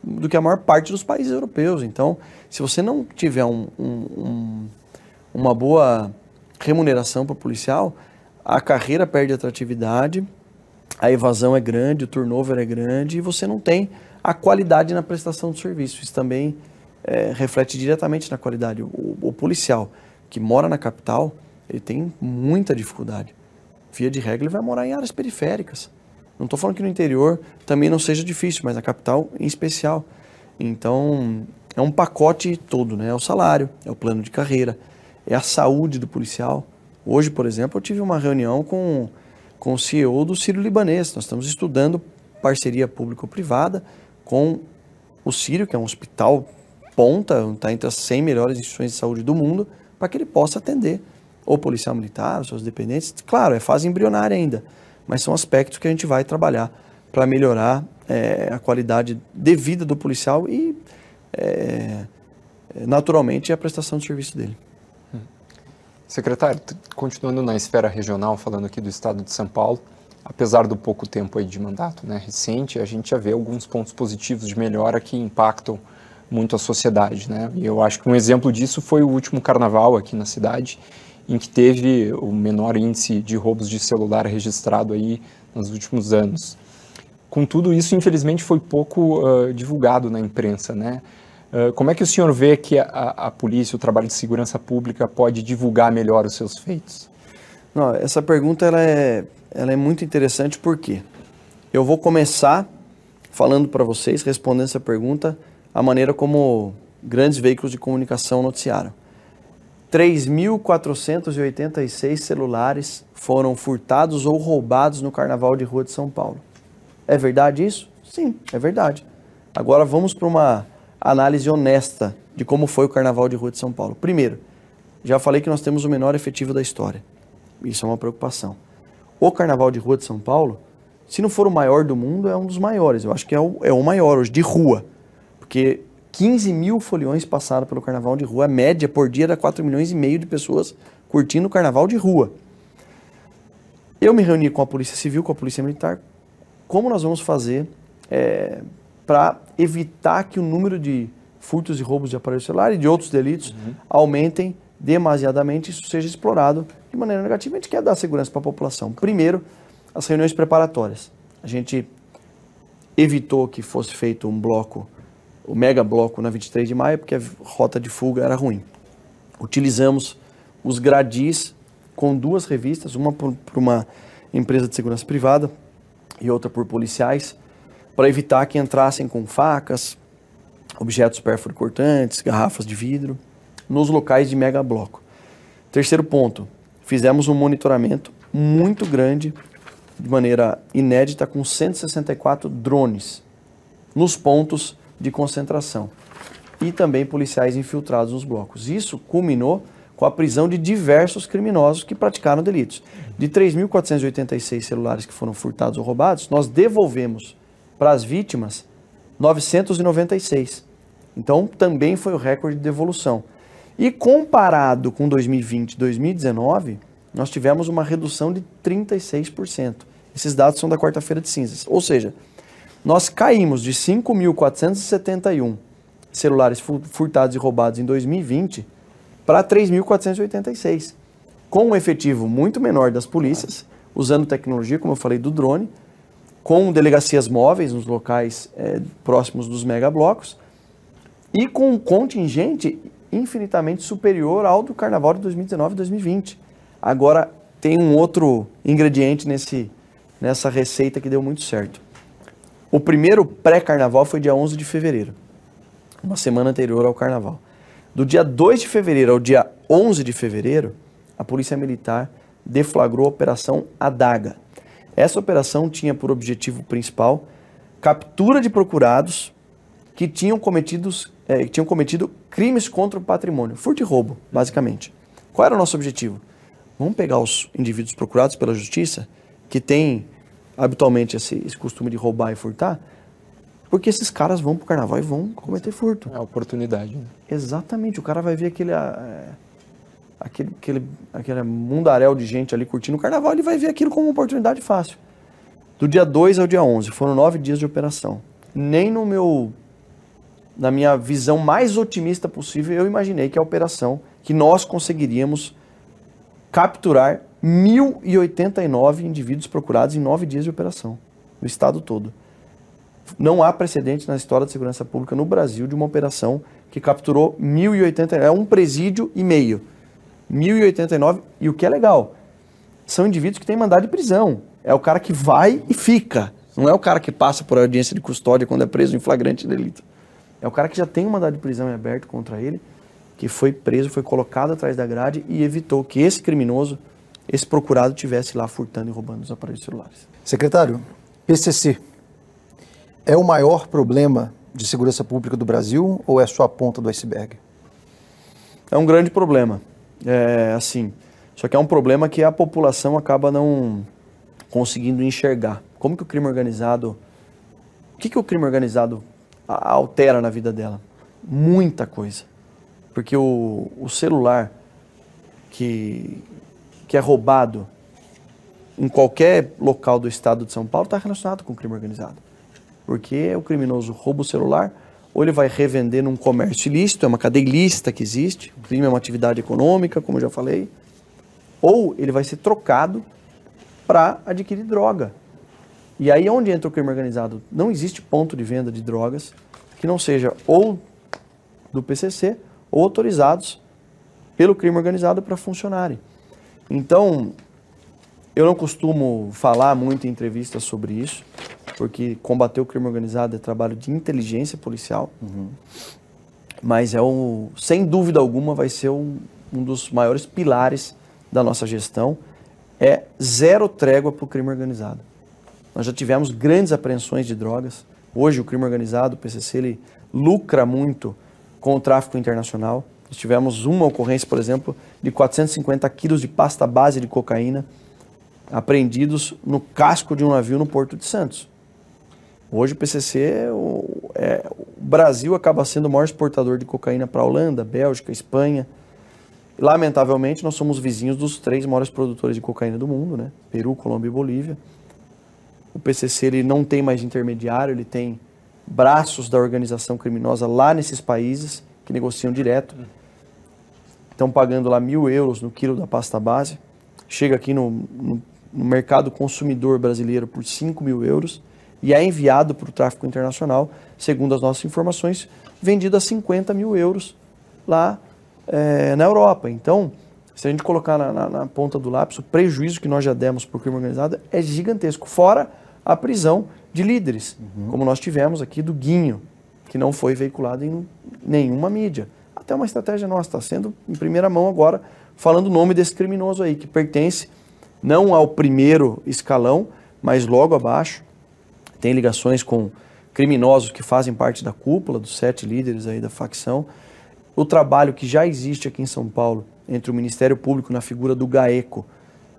do que a maior parte dos países europeus. Então, se você não tiver um, um, um, uma boa remuneração para o policial, a carreira perde atratividade, a evasão é grande, o turnover é grande e você não tem a qualidade na prestação do serviço. Isso também é, reflete diretamente na qualidade. O, o policial que mora na capital, ele tem muita dificuldade. Via de regra, ele vai morar em áreas periféricas. Não estou falando que no interior também não seja difícil, mas na capital em especial. Então, é um pacote todo, né? É o salário, é o plano de carreira, é a saúde do policial. Hoje, por exemplo, eu tive uma reunião com, com o CEO do Sírio Libanês. Nós estamos estudando parceria público-privada com o Sírio, que é um hospital ponta, está entre as 100 melhores instituições de saúde do mundo, para que ele possa atender ou policial militar, seus dependentes. Claro, é fase embrionária ainda, mas são aspectos que a gente vai trabalhar para melhorar é, a qualidade de vida do policial e, é, naturalmente, a prestação de serviço dele. Hum. Secretário, continuando na esfera regional, falando aqui do estado de São Paulo, apesar do pouco tempo aí de mandato né, recente, a gente já vê alguns pontos positivos de melhora que impactam muito a sociedade. Né? E eu acho que um exemplo disso foi o último carnaval aqui na cidade, em que teve o menor índice de roubos de celular registrado aí nos últimos anos. Com tudo isso, infelizmente, foi pouco uh, divulgado na imprensa, né? Como é que o senhor vê que a, a, polícia, o trabalho de segurança pública pode divulgar melhor os seus feitos? Não, essa pergunta ela é, ela é muito interessante porque eu vou começar falando para vocês, respondendo essa pergunta, a maneira como grandes veículos de comunicação noticiaram. 3.486 celulares foram furtados ou roubados no Carnaval de Rua de São Paulo. É verdade isso? Sim, é verdade. Agora vamos para uma análise honesta de como foi o Carnaval de Rua de São Paulo. Primeiro, já falei que nós temos o menor efetivo da história. Isso é uma preocupação. O Carnaval de Rua de São Paulo, se não for o maior do mundo, é um dos maiores. Eu acho que é o, é o maior hoje, de rua. Porque 15 mil foliões passaram pelo carnaval de rua. A média por dia era 4 milhões e meio de pessoas curtindo o carnaval de rua. Eu me reuni com a Polícia Civil, com a Polícia Militar. Como nós vamos fazer é, para evitar que o número de furtos e roubos de aparelho celular e de outros delitos uhum. aumentem demasiadamente e isso seja explorado de maneira negativa? A gente quer dar segurança para a população. Primeiro, as reuniões preparatórias. A gente evitou que fosse feito um bloco o mega bloco na 23 de maio, porque a rota de fuga era ruim. Utilizamos os gradis com duas revistas, uma por, por uma empresa de segurança privada e outra por policiais, para evitar que entrassem com facas, objetos cortantes, garrafas de vidro, nos locais de mega bloco. Terceiro ponto, fizemos um monitoramento muito grande, de maneira inédita, com 164 drones nos pontos de concentração e também policiais infiltrados nos blocos. Isso culminou com a prisão de diversos criminosos que praticaram delitos. De 3.486 celulares que foram furtados ou roubados, nós devolvemos para as vítimas 996. Então, também foi o recorde de devolução. E comparado com 2020 e 2019, nós tivemos uma redução de 36%. Esses dados são da quarta-feira de cinzas. Ou seja, nós caímos de 5.471 celulares furtados e roubados em 2020 para 3.486. com um efetivo muito menor das polícias, usando tecnologia, como eu falei, do drone, com delegacias móveis nos locais é, próximos dos megablocos e com um contingente infinitamente superior ao do Carnaval de 2019 e 2020. Agora, tem um outro ingrediente nesse, nessa receita que deu muito certo. O primeiro pré-carnaval foi dia 11 de fevereiro, uma semana anterior ao carnaval. Do dia 2 de fevereiro ao dia 11 de fevereiro, a Polícia Militar deflagrou a Operação Adaga. Essa operação tinha por objetivo principal captura de procurados que tinham, cometidos, é, que tinham cometido crimes contra o patrimônio, furto e roubo, basicamente. Qual era o nosso objetivo? Vamos pegar os indivíduos procurados pela justiça, que têm habitualmente esse, esse costume de roubar e furtar, porque esses caras vão para o carnaval e vão cometer furto. É a oportunidade. Né? Exatamente, o cara vai ver aquele, é, aquele, aquele, aquele mundaréu de gente ali curtindo o carnaval, ele vai ver aquilo como uma oportunidade fácil. Do dia 2 ao dia 11, foram nove dias de operação. Nem no meu, na minha visão mais otimista possível, eu imaginei que a operação, que nós conseguiríamos capturar 1.089 indivíduos procurados em nove dias de operação, no estado todo. Não há precedente na história da segurança pública no Brasil de uma operação que capturou 1.089, é um presídio e meio. 1.089, e o que é legal, são indivíduos que têm mandado de prisão. É o cara que vai e fica. Não é o cara que passa por audiência de custódia quando é preso em flagrante delito. É o cara que já tem um mandado de prisão em aberto contra ele que foi preso, foi colocado atrás da grade e evitou que esse criminoso, esse procurado, tivesse lá furtando e roubando os aparelhos celulares. Secretário, PCC é o maior problema de segurança pública do Brasil ou é só a ponta do iceberg? É um grande problema. É assim, só que é um problema que a população acaba não conseguindo enxergar. Como que o crime organizado, o que que o crime organizado altera na vida dela? Muita coisa. Porque o, o celular que, que é roubado em qualquer local do estado de São Paulo está relacionado com crime organizado. Porque o criminoso rouba o celular, ou ele vai revender num comércio ilícito, é uma cadeia ilícita que existe, o crime é uma atividade econômica, como eu já falei, ou ele vai ser trocado para adquirir droga. E aí onde entra o crime organizado? Não existe ponto de venda de drogas que não seja ou do PCC ou autorizados pelo crime organizado para funcionarem. Então, eu não costumo falar muito em entrevistas sobre isso, porque combater o crime organizado é trabalho de inteligência policial, uhum. mas é um, sem dúvida alguma vai ser um, um dos maiores pilares da nossa gestão, é zero trégua para o crime organizado. Nós já tivemos grandes apreensões de drogas. Hoje o crime organizado, o PCC, ele lucra muito com o tráfico internacional. Nós tivemos uma ocorrência, por exemplo, de 450 quilos de pasta base de cocaína apreendidos no casco de um navio no Porto de Santos. Hoje o PCC, o, é, o Brasil acaba sendo o maior exportador de cocaína para a Holanda, Bélgica, Espanha. Lamentavelmente, nós somos vizinhos dos três maiores produtores de cocaína do mundo, né? Peru, Colômbia e Bolívia. O PCC ele não tem mais intermediário, ele tem braços da organização criminosa lá nesses países que negociam direto. Estão pagando lá mil euros no quilo da pasta base. Chega aqui no, no, no mercado consumidor brasileiro por 5 mil euros e é enviado para o tráfico internacional, segundo as nossas informações, vendido a 50 mil euros lá é, na Europa. Então, se a gente colocar na, na, na, ponta do lápis, o prejuízo que nós já demos para o crime organizado é gigantesco, fora a prisão de líderes, uhum. como nós tivemos aqui do Guinho, que não foi veiculado em nenhuma mídia. Até uma estratégia nossa, está sendo em primeira mão agora, falando o nome desse criminoso aí, que pertence não ao primeiro escalão, mas logo abaixo. Tem ligações com criminosos que fazem parte da cúpula, dos sete líderes aí da facção. O trabalho que já existe aqui em São Paulo, entre o Ministério Público na figura do GAECO,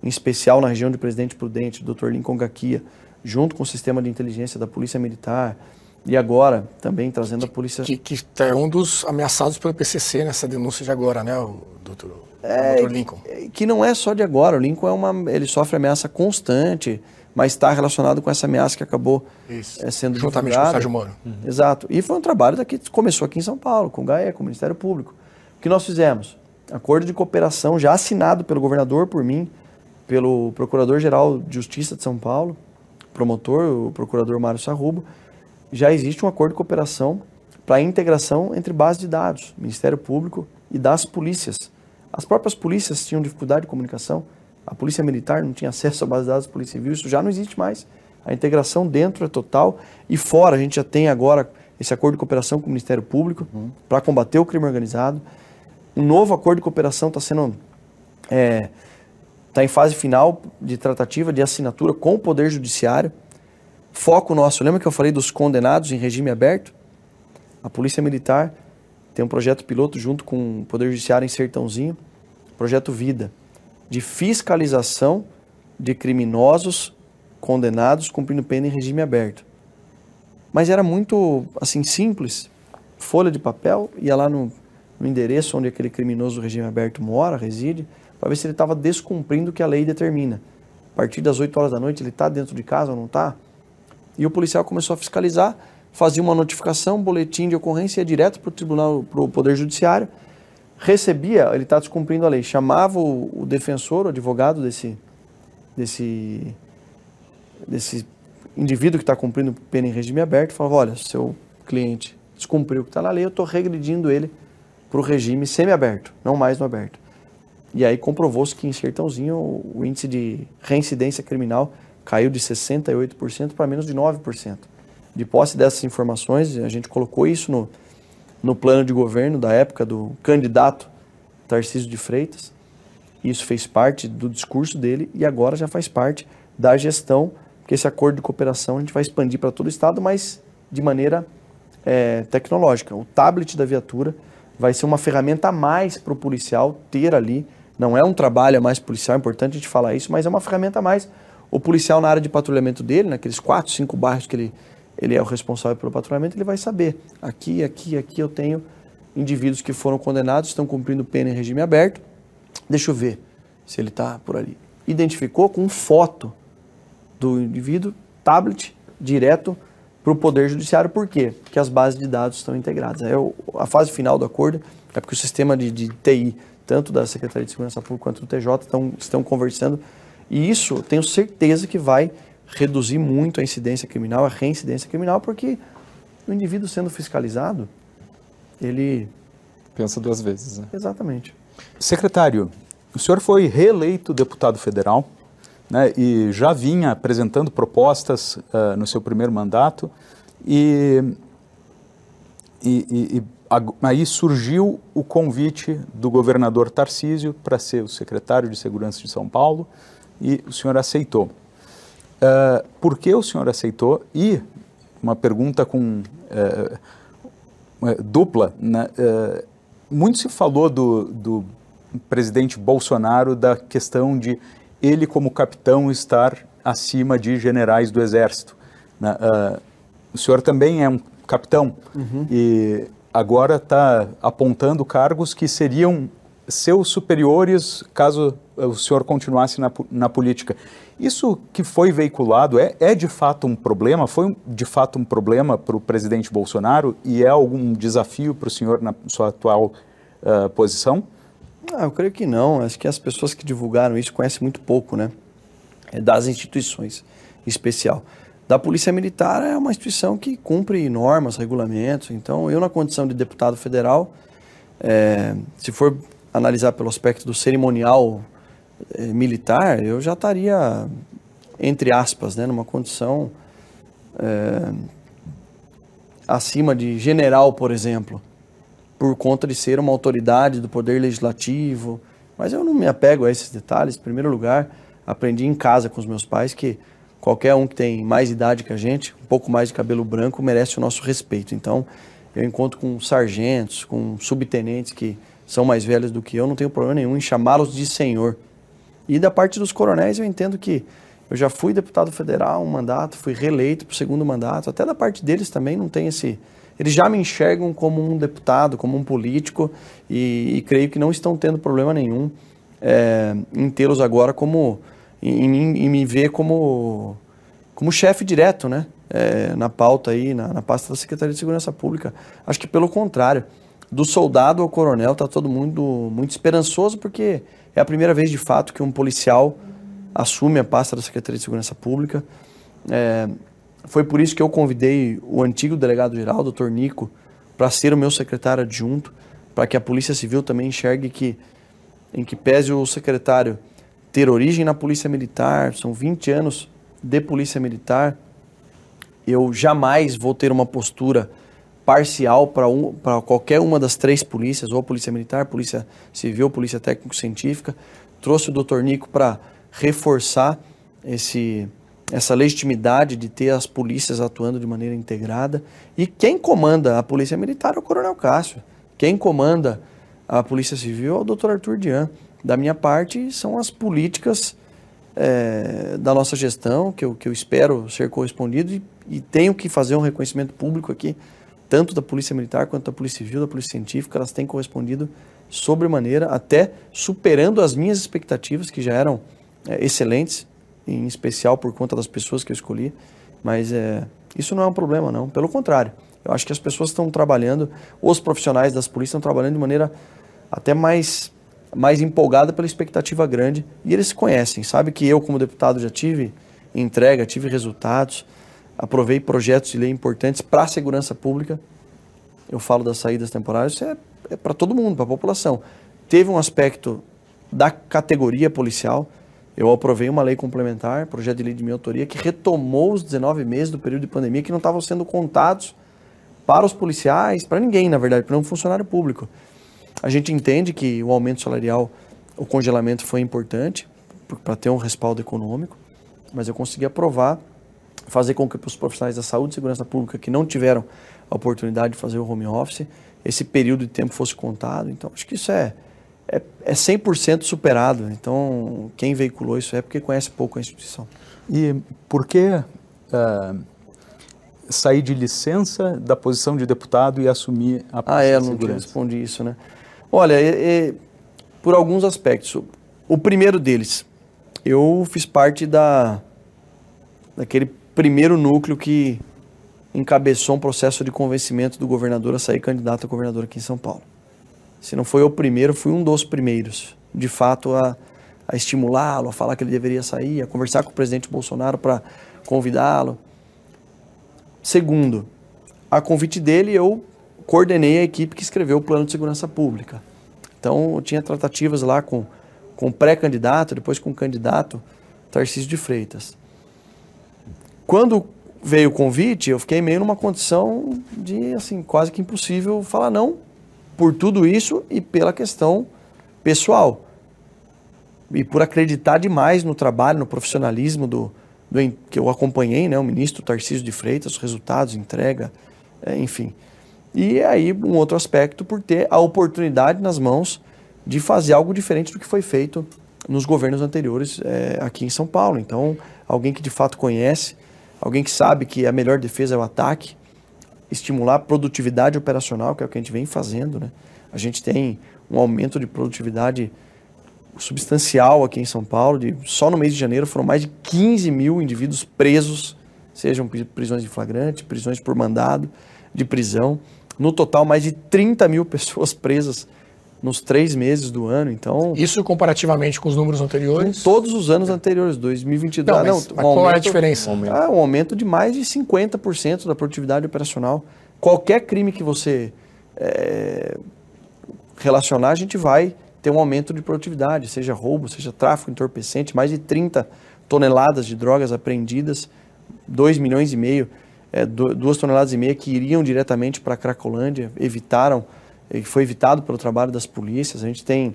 em especial na região de Presidente Prudente, Dr. Lincoln Gaquia, junto com o sistema de inteligência da Polícia Militar, e agora também trazendo a polícia. Que, que é um dos ameaçados pelo PCC nessa denúncia de agora, né, o doutor, é, doutor Lincoln? Que não é só de agora. O Lincoln é uma, ele sofre ameaça constante, mas está relacionado com essa ameaça que acabou é, sendo juntamente divulgada. com o Sérgio Moro. Uhum. Exato. E foi um trabalho que começou aqui em São Paulo, com o GAE, com o Ministério Público. O que nós fizemos? Acordo de cooperação já assinado pelo governador, por mim, pelo Procurador-Geral de Justiça de São Paulo, promotor, o procurador Mário Sarrubo, já existe um acordo de cooperação para a integração entre bases de dados, Ministério Público e das polícias. As próprias polícias tinham dificuldade de comunicação, a Polícia Militar não tinha acesso à base de dados da Polícia Civil, isso já não existe mais. A integração dentro é total e fora a gente já tem agora esse acordo de cooperação com o Ministério Público uhum. para combater o crime organizado. Um novo acordo de cooperação está sendo é, está em fase final de tratativa de assinatura com o Poder Judiciário. Foco nosso, lembra que eu falei dos condenados em regime aberto? A Polícia Militar tem um projeto piloto junto com o Poder Judiciário em Sertãozinho, projeto Vida, de fiscalização de criminosos condenados cumprindo pena em regime aberto. Mas era muito assim simples, folha de papel, ia lá no, no endereço onde aquele criminoso do regime aberto mora, reside, para ver se ele estava descumprindo o que a lei determina. A partir das 8 horas da noite ele está dentro de casa ou não está? E o policial começou a fiscalizar, fazia uma notificação, boletim de ocorrência, ia direto para o tribunal, para o Poder Judiciário, recebia, ele está descumprindo a lei, chamava o, o, defensor, o advogado desse, desse, desse indivíduo que está cumprindo pena em regime aberto, falava, olha, seu cliente descumpriu o que está na lei, eu estou regredindo ele para o regime semiaberto, não mais no aberto. E aí comprovou-se que em Sertãozinho o índice de reincidência criminal caiu de 68% para menos de 9%. De posse dessas informações, a gente colocou isso no, no plano de governo da época do candidato Tarcísio de Freitas. Isso fez parte do discurso dele e agora já faz parte da gestão, porque esse acordo de cooperação a gente vai expandir para todo o estado, mas de maneira é, tecnológica. O tablet da viatura vai ser uma ferramenta a mais para o policial ter ali não é um trabalho a mais policial, é importante a gente falar isso, mas é uma ferramenta a mais. O policial na área de patrulhamento dele, naqueles quatro, cinco bairros que ele, ele é o responsável pelo patrulhamento, ele vai saber. Aqui, aqui, aqui eu tenho indivíduos que foram condenados, estão cumprindo pena em regime aberto. Deixa eu ver se ele está por ali. Identificou com foto do indivíduo, tablet, direto para o Poder Judiciário. Por quê? Porque as bases de dados estão integradas. É a fase final do acordo é porque o sistema de, de TI tanto da Secretaria de Segurança Pública quanto do TJ, estão, estão conversando. E isso, tenho certeza que vai reduzir muito a incidência criminal, a reincidência criminal, porque o indivíduo sendo fiscalizado, ele. Pensa duas vezes. Né? Exatamente. Secretário, o senhor foi reeleito deputado federal né, e já vinha apresentando propostas uh, no seu primeiro mandato e, e, e, aí surgiu o convite do governador Tarcísio para ser o secretário de Segurança de São Paulo e o senhor aceitou. Uh, por que o senhor aceitou? E uma pergunta com uh, dupla. Né? Uh, muito se falou do, do presidente Bolsonaro da questão de ele, como capitão, estar acima de generais do Exército. Né? o senhor também é um capitão. Uhum. E agora está apontando cargos que seriam seus superiores caso o senhor continuasse na, na política. Isso que foi veiculado é, é de fato um problema? Foi de fato um problema para o presidente Bolsonaro e é algum desafio para o senhor na sua atual uh, posição? Ah, eu creio que não. Acho que as pessoas que divulgaram isso conhecem muito pouco, né? É das instituições, em especial da Polícia Militar é uma instituição que cumpre normas, regulamentos. Então, eu, na condição de deputado federal, é, se for analisar pelo aspecto do cerimonial é, militar, eu já estaria, entre aspas, né, numa condição é, acima de general, por exemplo, por conta de ser uma autoridade do poder legislativo. Mas eu não me apego a esses detalhes. Em primeiro lugar, aprendi em casa com os meus pais que qualquer um que tem mais idade que a gente, um pouco mais de cabelo branco, merece o nosso respeito. Então, eu encontro com sargentos, com subtenentes que são mais velhos do que eu, não tenho problema nenhum em chamá-los de senhor. E da parte dos coronéis, eu entendo que eu já fui deputado federal um mandato, fui reeleito para o segundo mandato, até da parte deles também não tem esse. Eles já me enxergam como um deputado, como um político, e, e creio que não estão tendo problema nenhum é, em tê-los agora como em, me ver como, como chefe direto, né? É, na pauta aí, na, na pasta da Secretaria de Segurança Pública. Acho que pelo contrário, do soldado ao coronel, está todo mundo muito esperançoso, porque é a primeira vez de fato que um policial assume a pasta da Secretaria de Segurança Pública. É, foi por isso que eu convidei o antigo delegado-geral, doutor Nico, para ser o meu secretário adjunto, para que a Polícia Civil também enxergue que, em que pese o secretário ter origem na Polícia Militar, são 20 anos de Polícia Militar, eu jamais vou ter uma postura parcial para um, qualquer uma das três polícias, ou Polícia Militar, Polícia Civil, Polícia Técnico-Científica. Trouxe o doutor Nico para reforçar esse, essa legitimidade de ter as polícias atuando de maneira integrada. E quem comanda a Polícia Militar é o Coronel Cássio. Quem comanda a Polícia Civil é o Dr. Arthur Dian. Da minha parte, são as políticas é, da nossa gestão, que eu, que eu espero ser correspondido e, e tenho que fazer um reconhecimento público aqui, tanto da Polícia Militar quanto da Polícia Civil, da Polícia Científica, elas têm correspondido sobremaneira, até superando as minhas expectativas, que já eram é, excelentes, em especial por conta das pessoas que eu escolhi, mas é, isso não é um problema, não. Pelo contrário, eu acho que as pessoas estão trabalhando, os profissionais das polícias estão trabalhando de maneira até mais, mais empolgada pela expectativa grande e eles se conhecem. Sabe que eu, como deputado, já tive entrega, tive resultados, aprovei projetos de lei importantes para a segurança pública. Eu falo das saídas temporárias, isso é, é para todo mundo, para a população. Teve um aspecto da categoria policial, eu aprovei uma lei complementar, projeto de lei de minha autoria, que retomou os 19 meses do período de pandemia que não estavam sendo contados para os policiais, para ninguém, na verdade, para um funcionário público. A gente entende que o aumento salarial, o congelamento foi importante para ter um respaldo econômico, mas eu consegui aprovar, fazer com que os profissionais da saúde e segurança pública que não tiveram a oportunidade de fazer o home office, esse período de tempo fosse contado. Então, acho que isso é é, é 100% superado. Então, quem veiculou isso é porque conhece pouco a instituição. E por que uh, sair de licença da posição de deputado e assumir a posição Ah, é, não te respondi isso, né? Olha, é, é, por alguns aspectos. O primeiro deles, eu fiz parte da, daquele primeiro núcleo que encabeçou um processo de convencimento do governador a sair candidato a governador aqui em São Paulo se não foi o primeiro, fui um dos primeiros, de fato, a, a estimulá-lo, a falar que ele deveria sair, a conversar com o presidente Bolsonaro para convidá-lo. Segundo, a convite dele, eu coordenei a equipe que escreveu o plano de segurança pública. Então, eu tinha tratativas lá com, com pré-candidato, depois com o candidato Tarcísio de Freitas. Quando veio o convite, eu fiquei meio numa condição de, assim, quase que impossível falar não, por tudo isso e pela questão pessoal. E por acreditar demais no trabalho, no profissionalismo do, do que eu acompanhei, né, o ministro Tarcísio de Freitas, os resultados, entrega, é, enfim. E aí um outro aspecto por ter a oportunidade nas mãos de fazer algo diferente do que foi feito nos governos anteriores é, aqui em São Paulo. Então, alguém que de fato conhece, alguém que sabe que a melhor defesa é o ataque, estimular a produtividade operacional, que é o que a gente vem fazendo. Né? A gente tem um aumento de produtividade substancial aqui em São Paulo. De, só no mês de janeiro foram mais de 15 mil indivíduos presos, sejam prisões de flagrante, prisões por mandado de prisão. No total, mais de 30 mil pessoas presas nos três meses do ano, então... Isso comparativamente com os números anteriores? Com todos os anos anteriores, 2022... Não, mas, não, um qual aumento, é a diferença? Um aumento. Ah, um aumento de mais de 50% da produtividade operacional. Qualquer crime que você é, relacionar, a gente vai ter um aumento de produtividade, seja roubo, seja tráfico entorpecente, mais de 30 toneladas de drogas apreendidas, 2 milhões e meio, é, 2 toneladas e meia que iriam diretamente para a Cracolândia, evitaram foi evitado pelo trabalho das polícias. A gente tem,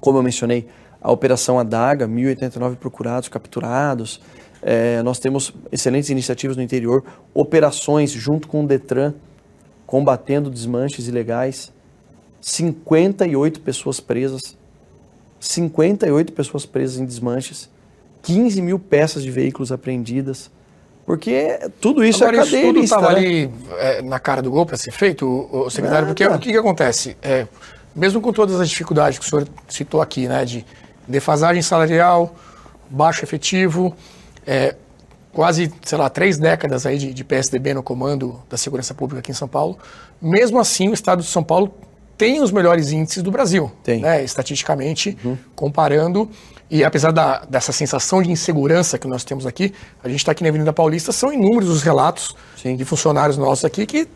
como eu mencionei, a Operação Adaga, 1.089 procurados, capturados. É, nós temos excelentes iniciativas no interior, operações junto com o Detran, combatendo desmanches ilegais. 58 pessoas presas, 58 pessoas presas em desmanches, 15 mil peças de veículos apreendidas. Porque tudo isso Agora, é cadeia. Isso estava né? ali é, na cara do gol para ser feito, o, o secretário, porque o que, que acontece? É, mesmo com todas as dificuldades que o senhor citou aqui, né, de defasagem salarial, baixo efetivo, é, quase, sei lá, três décadas aí de, de, PSDB no comando da segurança pública aqui em São Paulo, mesmo assim o Estado de São Paulo tem os melhores índices do Brasil. Tem. Né, estatisticamente, uhum. comparando. E apesar da, dessa sensação de insegurança que nós temos aqui, a gente está aqui na Avenida Paulista, são inúmeros os relatos Sim. de funcionários nossos aqui que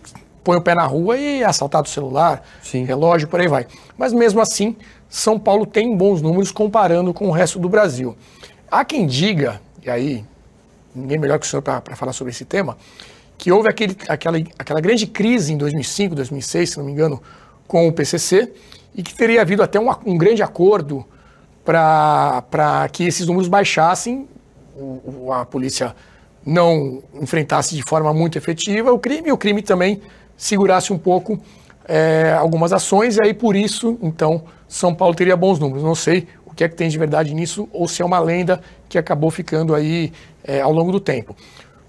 põem o pé na rua e é assaltado o celular, Sim. relógio, por aí vai. Mas mesmo assim, São Paulo tem bons números comparando com o resto do Brasil. Há quem diga, e aí ninguém melhor que o senhor para falar sobre esse tema, que houve aquele, aquela, aquela grande crise em 2005, 2006, se não me engano, com o PCC, e que teria havido até um, um grande acordo para que esses números baixassem, a polícia não enfrentasse de forma muito efetiva o crime, e o crime também segurasse um pouco é, algumas ações, e aí por isso, então, São Paulo teria bons números. Não sei o que é que tem de verdade nisso, ou se é uma lenda que acabou ficando aí é, ao longo do tempo.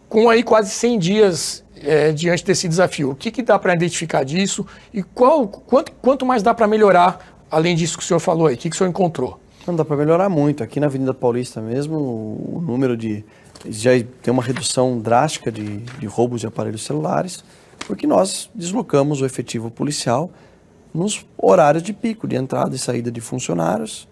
Com aí quase 100 dias é, diante desse desafio, o que, que dá para identificar disso e qual, quanto, quanto mais dá para melhorar, além disso que o senhor falou aí, o que, que o senhor encontrou? Não dá para melhorar muito. Aqui na Avenida Paulista mesmo, o número de. Já tem uma redução drástica de, de roubos de aparelhos celulares, porque nós deslocamos o efetivo policial nos horários de pico, de entrada e saída de funcionários.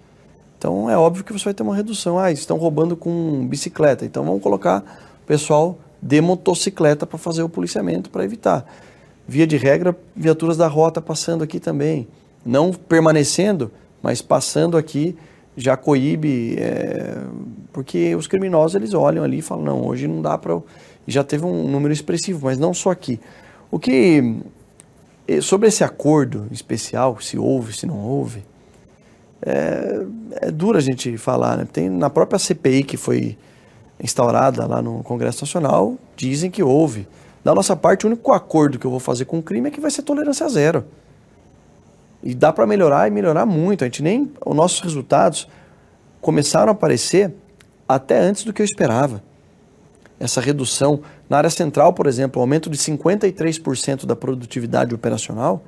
Então é óbvio que você vai ter uma redução. Ah, estão roubando com bicicleta. Então vamos colocar o pessoal de motocicleta para fazer o policiamento, para evitar. Via de regra, viaturas da rota passando aqui também. Não permanecendo, mas passando aqui já coíbe, é, porque os criminosos eles olham ali e falam, não, hoje não dá para... Já teve um número expressivo, mas não só aqui. O que... Sobre esse acordo especial, se houve, se não houve, é, é duro a gente falar, né? Tem na própria CPI que foi instaurada lá no Congresso Nacional, dizem que houve. Da nossa parte, o único acordo que eu vou fazer com o crime é que vai ser tolerância zero. E dá para melhorar e melhorar muito. A gente nem os nossos resultados começaram a aparecer até antes do que eu esperava. Essa redução na área central, por exemplo, o aumento de 53% da produtividade operacional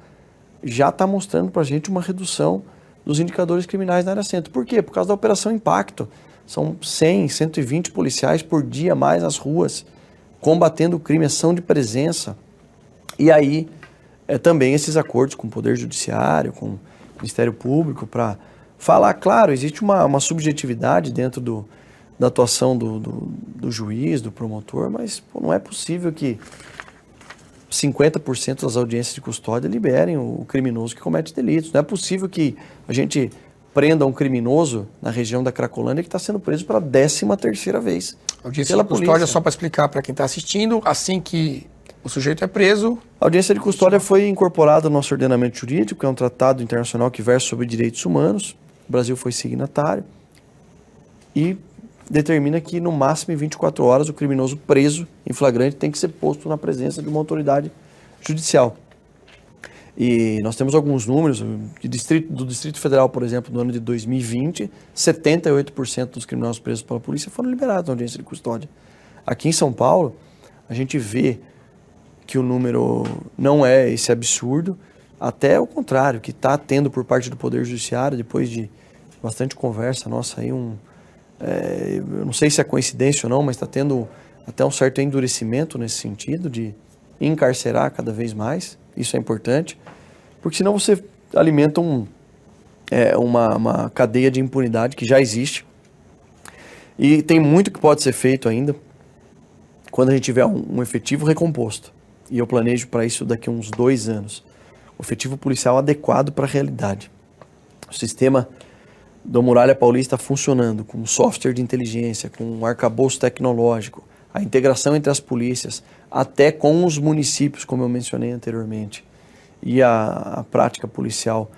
já está mostrando para a gente uma redução dos indicadores criminais na área centro. Por quê? Por causa da operação Impacto. São 100, 120 policiais por dia mais nas ruas, combatendo o crime, ação de presença. E aí, é, também esses acordos com o Poder Judiciário, com o Ministério Público, para falar, claro, existe uma, uma subjetividade dentro do, da atuação do, do, do juiz, do promotor, mas pô, não é possível que 50% das audiências de custódia liberem o criminoso que comete delitos. Não é possível que a gente prenda um criminoso na região da Cracolândia que está sendo preso pela 13 terceira vez. Audiência de custódia, polícia. só para explicar para quem está assistindo, assim que o sujeito é preso... A audiência de custódia foi incorporada no nosso ordenamento jurídico, é um tratado internacional que versa sobre direitos humanos. O Brasil foi signatário. E determina que no máximo em 24 horas o criminoso preso em flagrante tem que ser posto na presença de uma autoridade judicial. E nós temos alguns números distrito, do Distrito Federal, por exemplo, no ano de 2020, 78% dos criminosos presos pela polícia foram liberados na audiência de custódia. Aqui em São Paulo, a gente vê que o número não é esse absurdo, até o contrário, que está tendo por parte do Poder Judiciário, depois de bastante conversa nossa aí, um, é, eu não sei se é coincidência ou não, mas está tendo até um certo endurecimento nesse sentido de encarcerar cada vez mais. Isso é importante, porque senão você alimenta um, é, uma, uma cadeia de impunidade que já existe. E tem muito que pode ser feito ainda quando a gente tiver um, um efetivo recomposto. E eu planejo para isso daqui a uns dois anos. Efetivo policial adequado para a realidade. O sistema do Muralha Paulista funcionando, com software de inteligência, com um arcabouço tecnológico, a integração entre as polícias, até com os municípios, como eu mencionei anteriormente, e a, a prática policial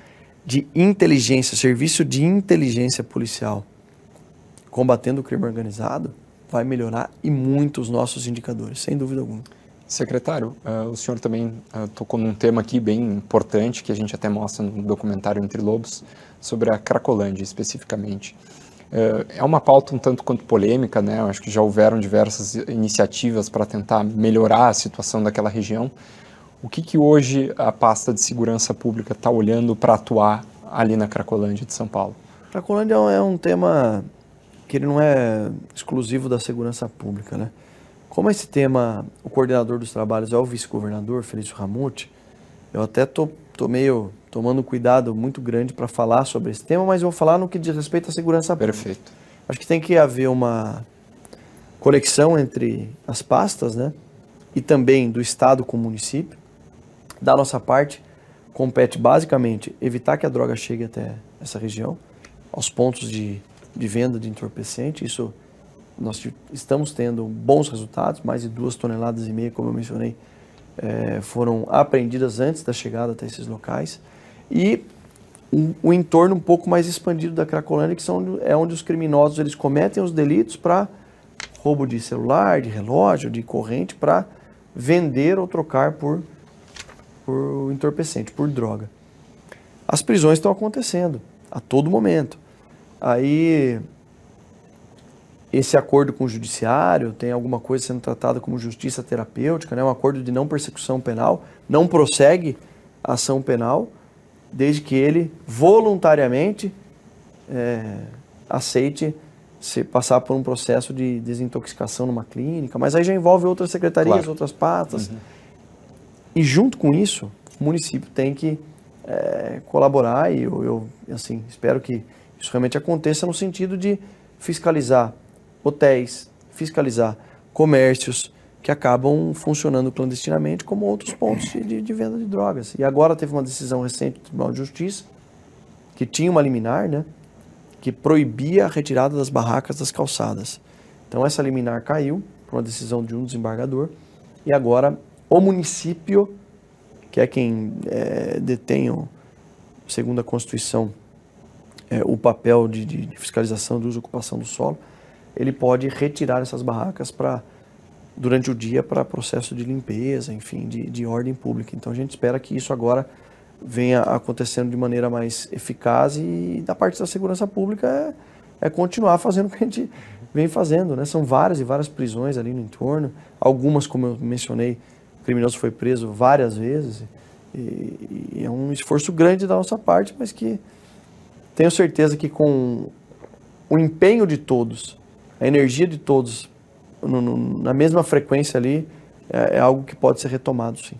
de inteligência, serviço de inteligência policial, combatendo o crime organizado, vai melhorar e muito os nossos indicadores, sem dúvida alguma. Secretário, uh, o senhor também uh, tocou num tema aqui bem importante que a gente até mostra no documentário Entre Lobos, sobre a Cracolândia especificamente. Uh, é uma pauta um tanto quanto polêmica, né? Eu acho que já houveram diversas iniciativas para tentar melhorar a situação daquela região. O que, que hoje a pasta de segurança pública está olhando para atuar ali na Cracolândia de São Paulo? Cracolândia é um tema que ele não é exclusivo da segurança pública, né? Como esse tema, o coordenador dos trabalhos é o vice-governador, Felício Ramute, Eu até tô, tô meio tomando cuidado muito grande para falar sobre esse tema, mas eu vou falar no que diz respeito à segurança pública. Perfeito. Acho que tem que haver uma conexão entre as pastas, né? E também do Estado com o município. Da nossa parte, compete basicamente evitar que a droga chegue até essa região, aos pontos de, de venda de entorpecente. Isso nós estamos tendo bons resultados, mais de duas toneladas e meia, como eu mencionei, é, foram apreendidas antes da chegada até esses locais. E o, o, entorno um pouco mais expandido da Cracolândia, que são, é onde os criminosos eles cometem os delitos para roubo de celular, de relógio, de corrente, para vender ou trocar por, por entorpecente, por droga. As prisões estão acontecendo a todo momento. Aí esse acordo com o judiciário, tem alguma coisa sendo tratada como justiça terapêutica, né? um acordo de não persecução penal, não prossegue a ação penal, desde que ele voluntariamente é, aceite se passar por um processo de desintoxicação numa clínica, mas aí já envolve outras secretarias, claro. outras patas. Uhum. E junto com isso, o município tem que é, colaborar e eu, eu assim, espero que isso realmente aconteça no sentido de fiscalizar hotéis, fiscalizar comércios que acabam funcionando clandestinamente como outros pontos de, de, venda de drogas. E agora teve uma decisão recente do Tribunal de Justiça que tinha uma liminar, né, que proibia a retirada das barracas das calçadas. Então essa liminar caiu por uma decisão de um desembargador e agora o município, que é quem é, detém, segundo a Constituição, é, o papel de, de, de fiscalização do uso e ocupação do solo, ele pode retirar essas barracas para durante o dia para processo de limpeza, enfim, de, de ordem pública. Então a gente espera que isso agora venha acontecendo de maneira mais eficaz e da parte da segurança pública é, é continuar fazendo o que a gente vem fazendo, né? São várias e várias prisões ali no entorno, algumas, como eu mencionei, o criminoso foi preso várias vezes e, e é um esforço grande da nossa parte, mas que tenho certeza que com o empenho de todos a energia de todos no, no, na mesma frequência ali é, é, algo que pode ser retomado, sim.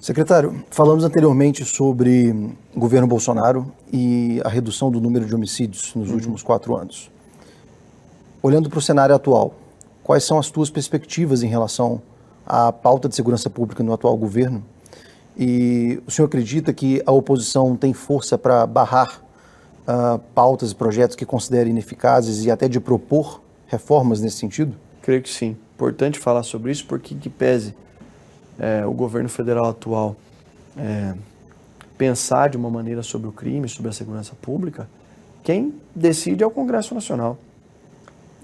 Secretário, falamos anteriormente sobre o governo Bolsonaro e a redução do número de homicídios nos uhum. últimos quatro anos. Olhando para o cenário atual, quais são as tuas perspectivas em relação à pauta de segurança pública no atual governo? E o senhor acredita que a oposição tem força para barrar uh, pautas e projetos que considere ineficazes e até de propor reformas nesse sentido? Creio que sim. Importante falar sobre isso porque, que pese é, o governo federal atual é, pensar de uma maneira sobre o crime, sobre a segurança pública, quem decide é o Congresso Nacional.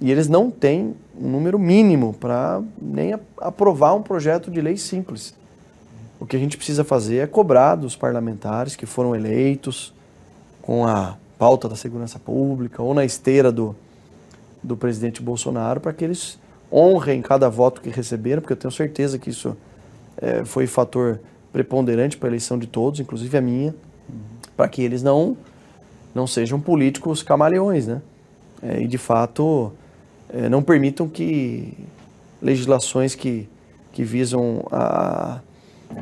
E eles não têm um número mínimo para nem aprovar um projeto de lei simples. O que a gente precisa fazer é cobrar dos parlamentares que foram eleitos com a pauta da segurança pública ou na esteira do, do presidente Bolsonaro para que eles honrem cada voto que receberam, porque eu tenho certeza que isso é, foi fator preponderante para a eleição de todos, inclusive a minha, para que eles não não sejam políticos camaleões, né? É, e de fato é, não permitam que legislações que, que visam a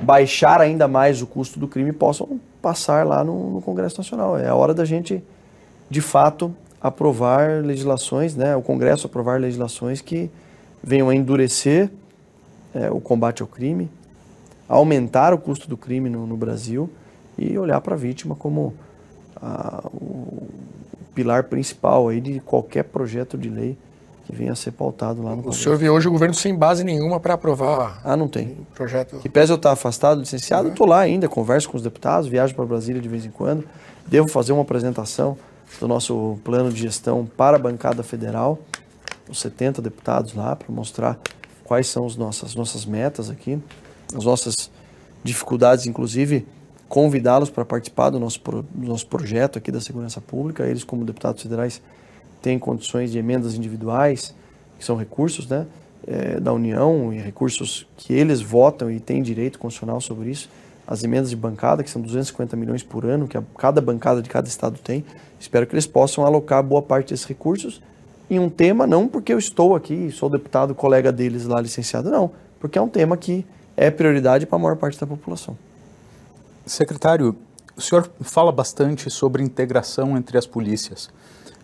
baixar ainda mais o custo do crime possam passar lá no, no, Congresso Nacional. É a hora da gente, de fato, aprovar legislações, né, o Congresso aprovar legislações que venham a endurecer é, o combate ao crime, aumentar o custo do crime no, no Brasil e olhar para a vítima como a, o pilar principal aí de qualquer projeto de lei que venha a ser pautado lá no O Congresso. senhor vê hoje o governo sem base nenhuma para aprovar ah, não tem. o projeto? Que pese eu estar afastado, licenciado, estou lá ainda, converso com os deputados, viajo para Brasília de vez em quando, devo fazer uma apresentação do nosso plano de gestão para a bancada federal, os 70 deputados lá, para mostrar quais são as nossas, nossas metas aqui, as nossas dificuldades, inclusive convidá-los para participar do nosso, do nosso projeto aqui da segurança pública, eles como deputados federais tem condições de emendas individuais, que são recursos né, é, da União e recursos que eles votam e têm direito constitucional sobre isso. As emendas de bancada, que são 250 milhões por ano, que a, cada bancada de cada estado tem. Espero que eles possam alocar boa parte desses recursos em um tema, não porque eu estou aqui, sou deputado, colega deles lá, licenciado, não. Porque é um tema que é prioridade para a maior parte da população. secretário, o senhor fala bastante sobre integração entre as polícias.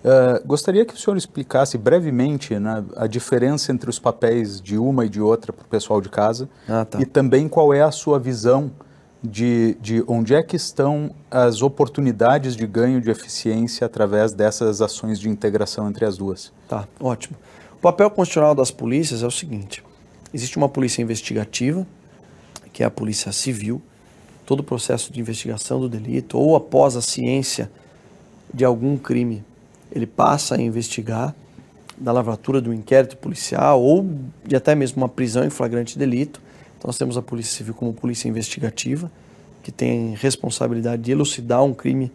Uh, gostaria que o senhor explicasse brevemente né, a diferença entre os papéis de uma e de outra para o pessoal de casa ah, tá. e também qual é a sua visão de, de onde é que estão as oportunidades de ganho de eficiência através dessas ações de integração entre as duas. Tá, ótimo. O papel constitucional das polícias é o seguinte: existe uma polícia investigativa, que é a polícia civil, todo o processo de investigação do delito ou após a ciência de algum crime, ele passa a investigar da lavratura do inquérito policial ou de até mesmo uma prisão em flagrante delito então, nós temos a Polícia Civil como polícia investigativa, que tem responsabilidade de elucidar um crime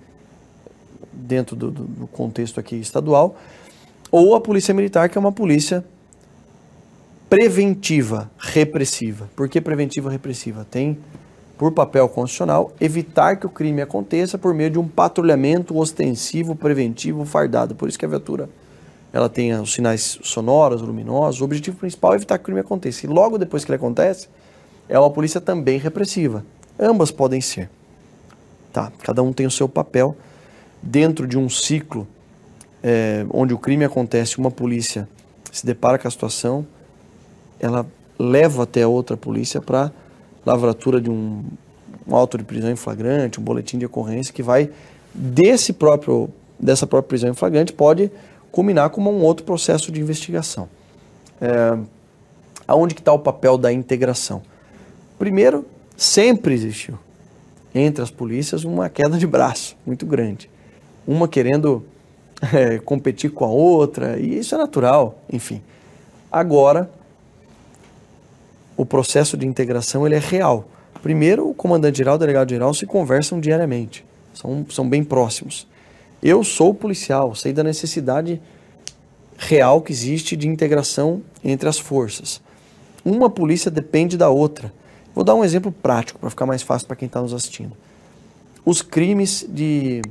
dentro do, do, do contexto aqui estadual, ou a Polícia Militar, que é uma polícia preventiva, repressiva. Por que preventiva repressiva? Tem por papel constitucional evitar que o crime aconteça por meio de um patrulhamento ostensivo, preventivo, fardado. Por isso que a viatura ela tem os sinais sonoros, luminosos. O objetivo principal é evitar que o crime aconteça. E logo depois que ele acontece, é uma polícia também repressiva. Ambas podem ser. Tá, cada um tem o seu papel. Dentro de um ciclo é, onde o crime acontece, uma polícia se depara com a situação, ela leva até outra polícia para lavratura de um, um auto de prisão em flagrante, um boletim de ocorrência que vai desse próprio dessa própria prisão em flagrante pode culminar com um outro processo de investigação. É, aonde que está o papel da integração? Primeiro, sempre existiu entre as polícias uma queda de braço muito grande. Uma querendo é, competir com a outra, e isso é natural, enfim. Agora, o processo de integração ele é real. Primeiro, o comandante-geral e o delegado-geral se conversam diariamente, são, são bem próximos. Eu sou policial, sei da necessidade real que existe de integração entre as forças. Uma polícia depende da outra. Vou dar um exemplo prático para ficar mais fácil para quem está nos assistindo. Os crimes de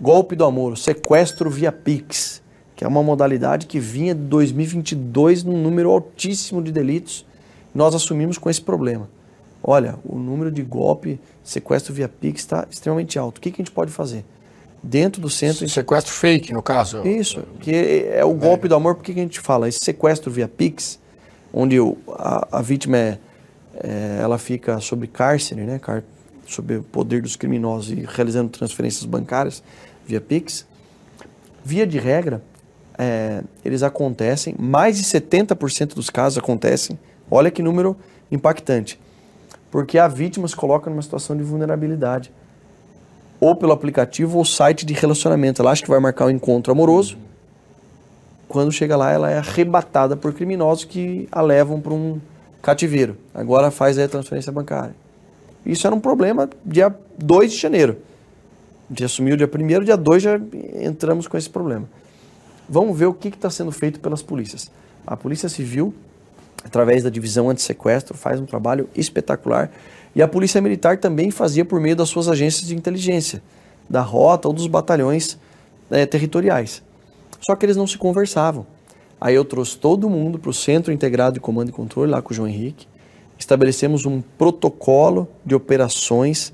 golpe do amor, sequestro via Pix, que é uma modalidade que vinha de 2022 num número altíssimo de delitos, nós assumimos com esse problema. Olha, o número de golpe, sequestro via Pix está extremamente alto. O que, que a gente pode fazer? Dentro do centro. Sequestro fake, no caso. Isso, que é o golpe é. do amor, por que, que a gente fala? Esse sequestro via Pix, onde a, a vítima é é, ela fica sob cárcere, né, sob o poder dos criminosos e realizando transferências bancárias via Pix. Via de regra, é, eles acontecem, mais de 70% dos casos acontecem, olha que número impactante, porque a vítima se coloca numa situação de vulnerabilidade, ou pelo aplicativo ou site de relacionamento. Ela acha que vai marcar um encontro amoroso, quando chega lá, ela é arrebatada por criminosos que a levam para um cativeiro. Agora faz a transferência bancária. Isso era um problema dia 2 de janeiro. A gente assumiu dia 1 dia 2 já entramos com esse problema. Vamos ver o que está sendo feito pelas polícias. A Polícia Civil, através da divisão anti-sequestro, faz um trabalho espetacular. E a Polícia Militar também fazia por meio das suas agências de inteligência, da rota ou dos batalhões é, territoriais. Só que eles não se conversavam. Aí eu trouxe todo mundo para o Centro Integrado de Comando e Controle, lá com o João Henrique. Estabelecemos um protocolo de operações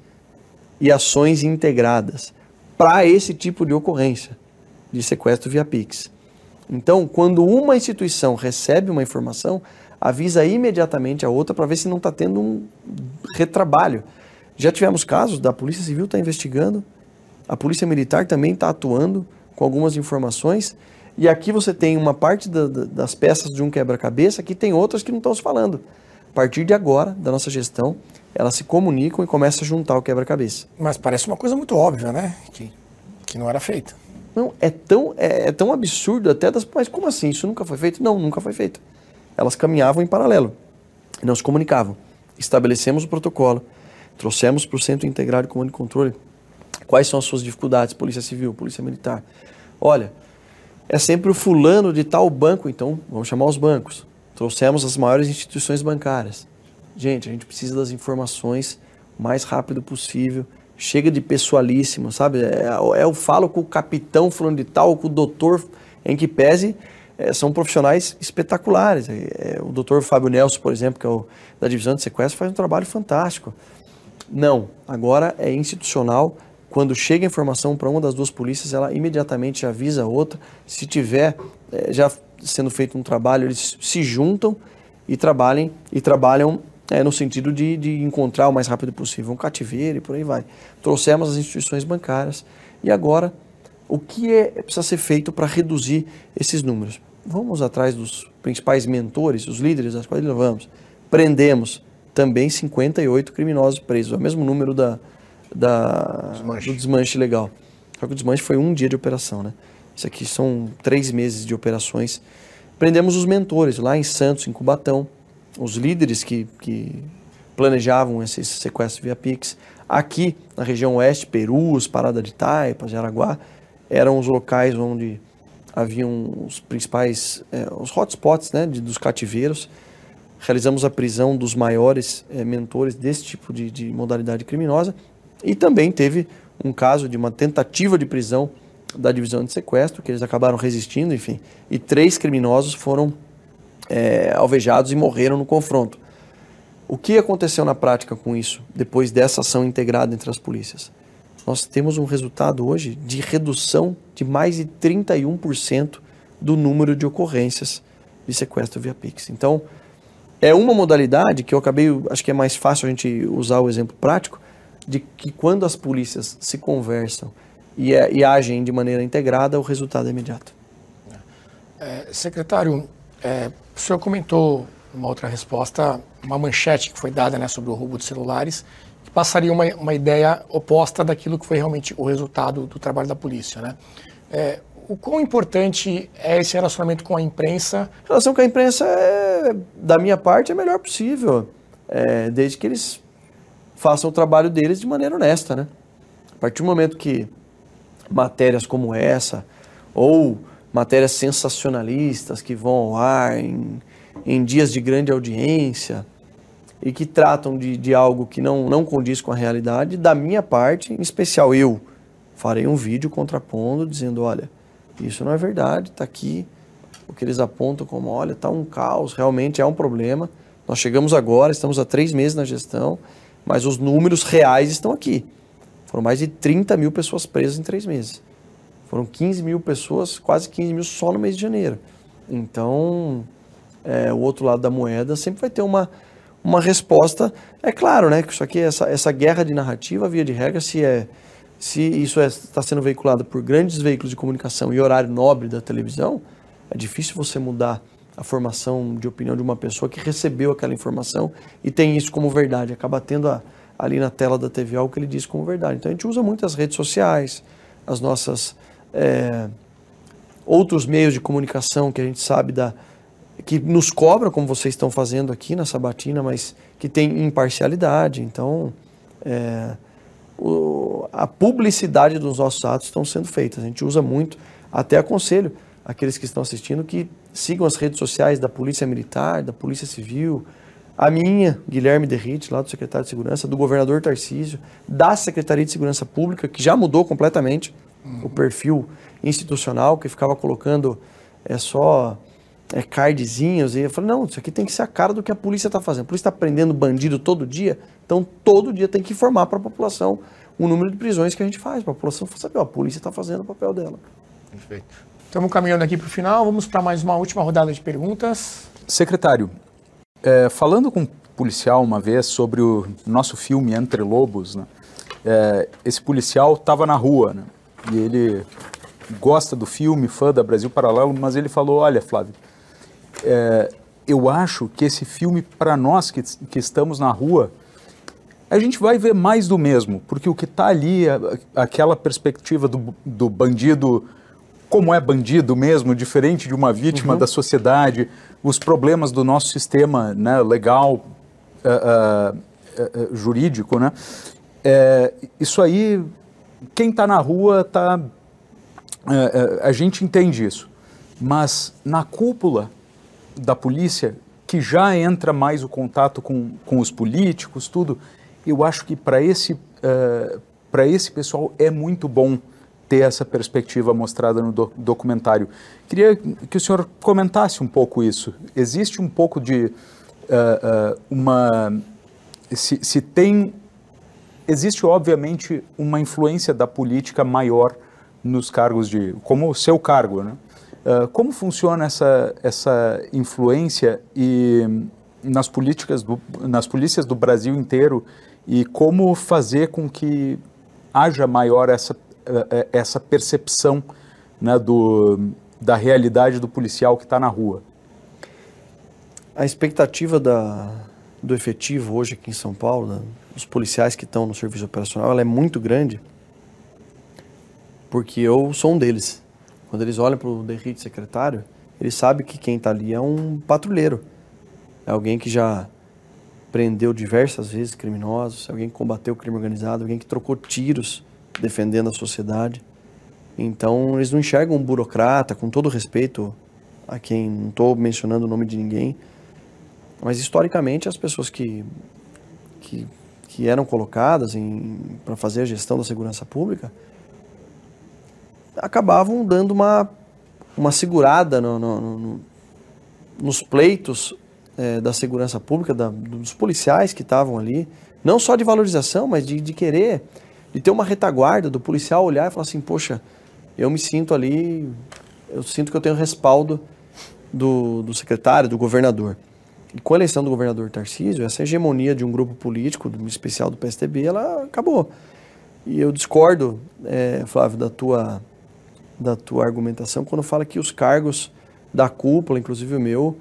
e ações integradas para esse tipo de ocorrência de sequestro via Pix. Então, quando uma instituição recebe uma informação, avisa imediatamente a outra para ver se não está tendo um retrabalho. Já tivemos casos da Polícia Civil estar tá investigando, a Polícia Militar também está atuando com algumas informações e aqui você tem uma parte da, da, das peças de um quebra-cabeça que tem outras que não estão se falando. A partir de agora, da nossa gestão, elas se comunicam e começam a juntar o quebra-cabeça. Mas parece uma coisa muito óbvia, né? Que, que não era feita. Não, é tão, é, é tão absurdo até das. Mas como assim? Isso nunca foi feito? Não, nunca foi feito. Elas caminhavam em paralelo. Não se comunicavam. Estabelecemos o protocolo, trouxemos para o Centro Integrado de Comando e Controle quais são as suas dificuldades, Polícia Civil, Polícia Militar. Olha, é sempre o fulano de tal banco, então vamos chamar os bancos. Trouxemos as maiores instituições bancárias. Gente, a gente precisa das informações o mais rápido possível. Chega de pessoalíssimo, sabe? É, é eu falo com o capitão fulano de tal, com o doutor, em que pese é, são profissionais espetaculares. É, é, o doutor Fábio Nelson, por exemplo, que é o da divisão de sequestro, faz um trabalho fantástico. Não, agora é institucional. Quando chega a informação para uma das duas polícias, ela imediatamente avisa a outra. Se tiver é, já sendo feito um trabalho, eles se juntam e trabalhem e trabalham é, no sentido de, de encontrar o mais rápido possível um cativeiro e por aí vai. Trouxemos as instituições bancárias e agora o que é, precisa ser feito para reduzir esses números? Vamos atrás dos principais mentores, os líderes das quadrilhas, vamos. Prendemos também 58 criminosos presos, é o mesmo número da, da, desmanche. do desmanche legal. Só que o desmanche foi um dia de operação, né? Isso aqui são três meses de operações. Prendemos os mentores lá em Santos, em Cubatão, os líderes que, que planejavam esse sequestro via Pix. Aqui, na região oeste, Perus, Parada de Taipas, Jaraguá, eram os locais onde haviam os principais, é, os hotspots né, de, dos cativeiros. Realizamos a prisão dos maiores é, mentores desse tipo de, de modalidade criminosa e também teve um caso de uma tentativa de prisão da divisão de sequestro, que eles acabaram resistindo, enfim, e três criminosos foram é, alvejados e morreram no confronto. O que aconteceu na prática com isso, depois dessa ação integrada entre as polícias? Nós temos um resultado hoje de redução de mais de 31% do número de ocorrências de sequestro via Pix. Então, é uma modalidade que eu acabei, acho que é mais fácil a gente usar o exemplo prático, de que quando as polícias se conversam e, é, e agem de maneira integrada, o resultado é imediato. É, secretário, é, o senhor comentou numa outra resposta uma manchete que foi dada né, sobre o roubo de celulares, passaria uma, uma ideia oposta daquilo que foi realmente o resultado do trabalho da polícia. Né? É, o quão importante é esse relacionamento com a imprensa? A relação com a imprensa, é, da minha parte, é melhor possível, é, desde que eles façam o trabalho deles de maneira honesta. Né? A partir do momento que matérias como essa, ou matérias sensacionalistas que vão ao ar em, em dias de grande audiência e que tratam de, de algo que não, não condiz com a realidade, da minha parte, em especial eu, farei um vídeo contrapondo, dizendo, olha, isso não é verdade, está aqui o que eles apontam como, olha, está um caos, realmente é um problema. Nós chegamos agora, estamos há três meses na gestão, mas os números reais estão aqui. Foram mais de 30 mil pessoas presas em três meses. Foram 15 mil pessoas, quase 15 mil só no mês de janeiro. Então, é, o outro lado da moeda sempre vai ter uma, uma resposta. É claro, né, que isso aqui, essa, essa guerra de narrativa, via de regra, se, é, se isso está é, sendo veiculado por grandes veículos de comunicação e horário nobre da televisão, é difícil você mudar a formação de opinião de uma pessoa que recebeu aquela informação e tem isso como verdade. Acaba tendo a, ali na tela da TV algo que ele diz como verdade. Então a gente usa muito as redes sociais, as nossas é, outros meios de comunicação que a gente sabe da que nos cobra como vocês estão fazendo aqui na Sabatina, mas que tem imparcialidade. Então, é, o, a publicidade dos nossos atos estão sendo feitas. A gente usa muito, até aconselho aqueles que estão assistindo que sigam as redes sociais da Polícia Militar, da Polícia Civil, a minha, Guilherme Derrite, lá do secretário de Segurança, do governador Tarcísio, da Secretaria de Segurança Pública, que já mudou completamente uhum. o perfil institucional, que ficava colocando é só é, cardzinhos. E eu falei, não, isso aqui tem que ser a cara do que a polícia está fazendo. A polícia está prendendo bandido todo dia, então todo dia tem que informar para a população o número de prisões que a gente faz, para a população saber, ó, a polícia está fazendo o papel dela. Perfeito. Estamos caminhando aqui para o final, vamos para mais uma última rodada de perguntas. Secretário, é, falando com um policial uma vez sobre o nosso filme Entre Lobos, né, é, esse policial estava na rua, né, e ele gosta do filme, fã da Brasil Paralelo, mas ele falou: Olha, Flávio, é, eu acho que esse filme, para nós que, que estamos na rua, a gente vai ver mais do mesmo, porque o que está ali, aquela perspectiva do, do bandido, como é bandido mesmo, diferente de uma vítima uhum. da sociedade, os problemas do nosso sistema né, legal, uh, uh, uh, jurídico, né? É, isso aí quem está na rua tá é, é, a gente entende isso, mas na cúpula da polícia que já entra mais o contato com, com os políticos, tudo, eu acho que para esse para esse pessoal é muito bom ter essa perspectiva mostrada no do, documentário. Queria que o senhor comentasse um pouco isso. Existe um pouco de uh, uh, uma se, se tem existe obviamente uma influência da política maior nos cargos de, como o seu cargo, né? Uh, como funciona essa, essa influência e nas políticas do, nas polícias do Brasil inteiro e como fazer com que haja maior essa, uh, essa percepção né, do, da realidade do policial que está na rua? A expectativa da, do efetivo hoje aqui em São Paulo, né, dos policiais que estão no serviço operacional, ela é muito grande, porque eu sou um deles. Quando eles olham para o derrite secretário, eles sabem que quem está ali é um patrulheiro, é alguém que já prendeu diversas vezes criminosos, alguém que combateu o crime organizado, alguém que trocou tiros defendendo a sociedade. Então, eles não enxergam um burocrata, com todo respeito a quem não estou mencionando o nome de ninguém, mas historicamente as pessoas que, que, que eram colocadas para fazer a gestão da segurança pública acabavam dando uma, uma segurada no, no, no, nos pleitos é, da segurança pública, da, dos policiais que estavam ali, não só de valorização, mas de, de querer, de ter uma retaguarda do policial olhar e falar assim, poxa, eu me sinto ali, eu sinto que eu tenho respaldo do, do secretário, do governador. E com a eleição do governador Tarcísio, essa hegemonia de um grupo político, especial do PSDB, ela acabou. E eu discordo, é, Flávio, da tua, da tua argumentação quando fala que os cargos da cúpula, inclusive o meu,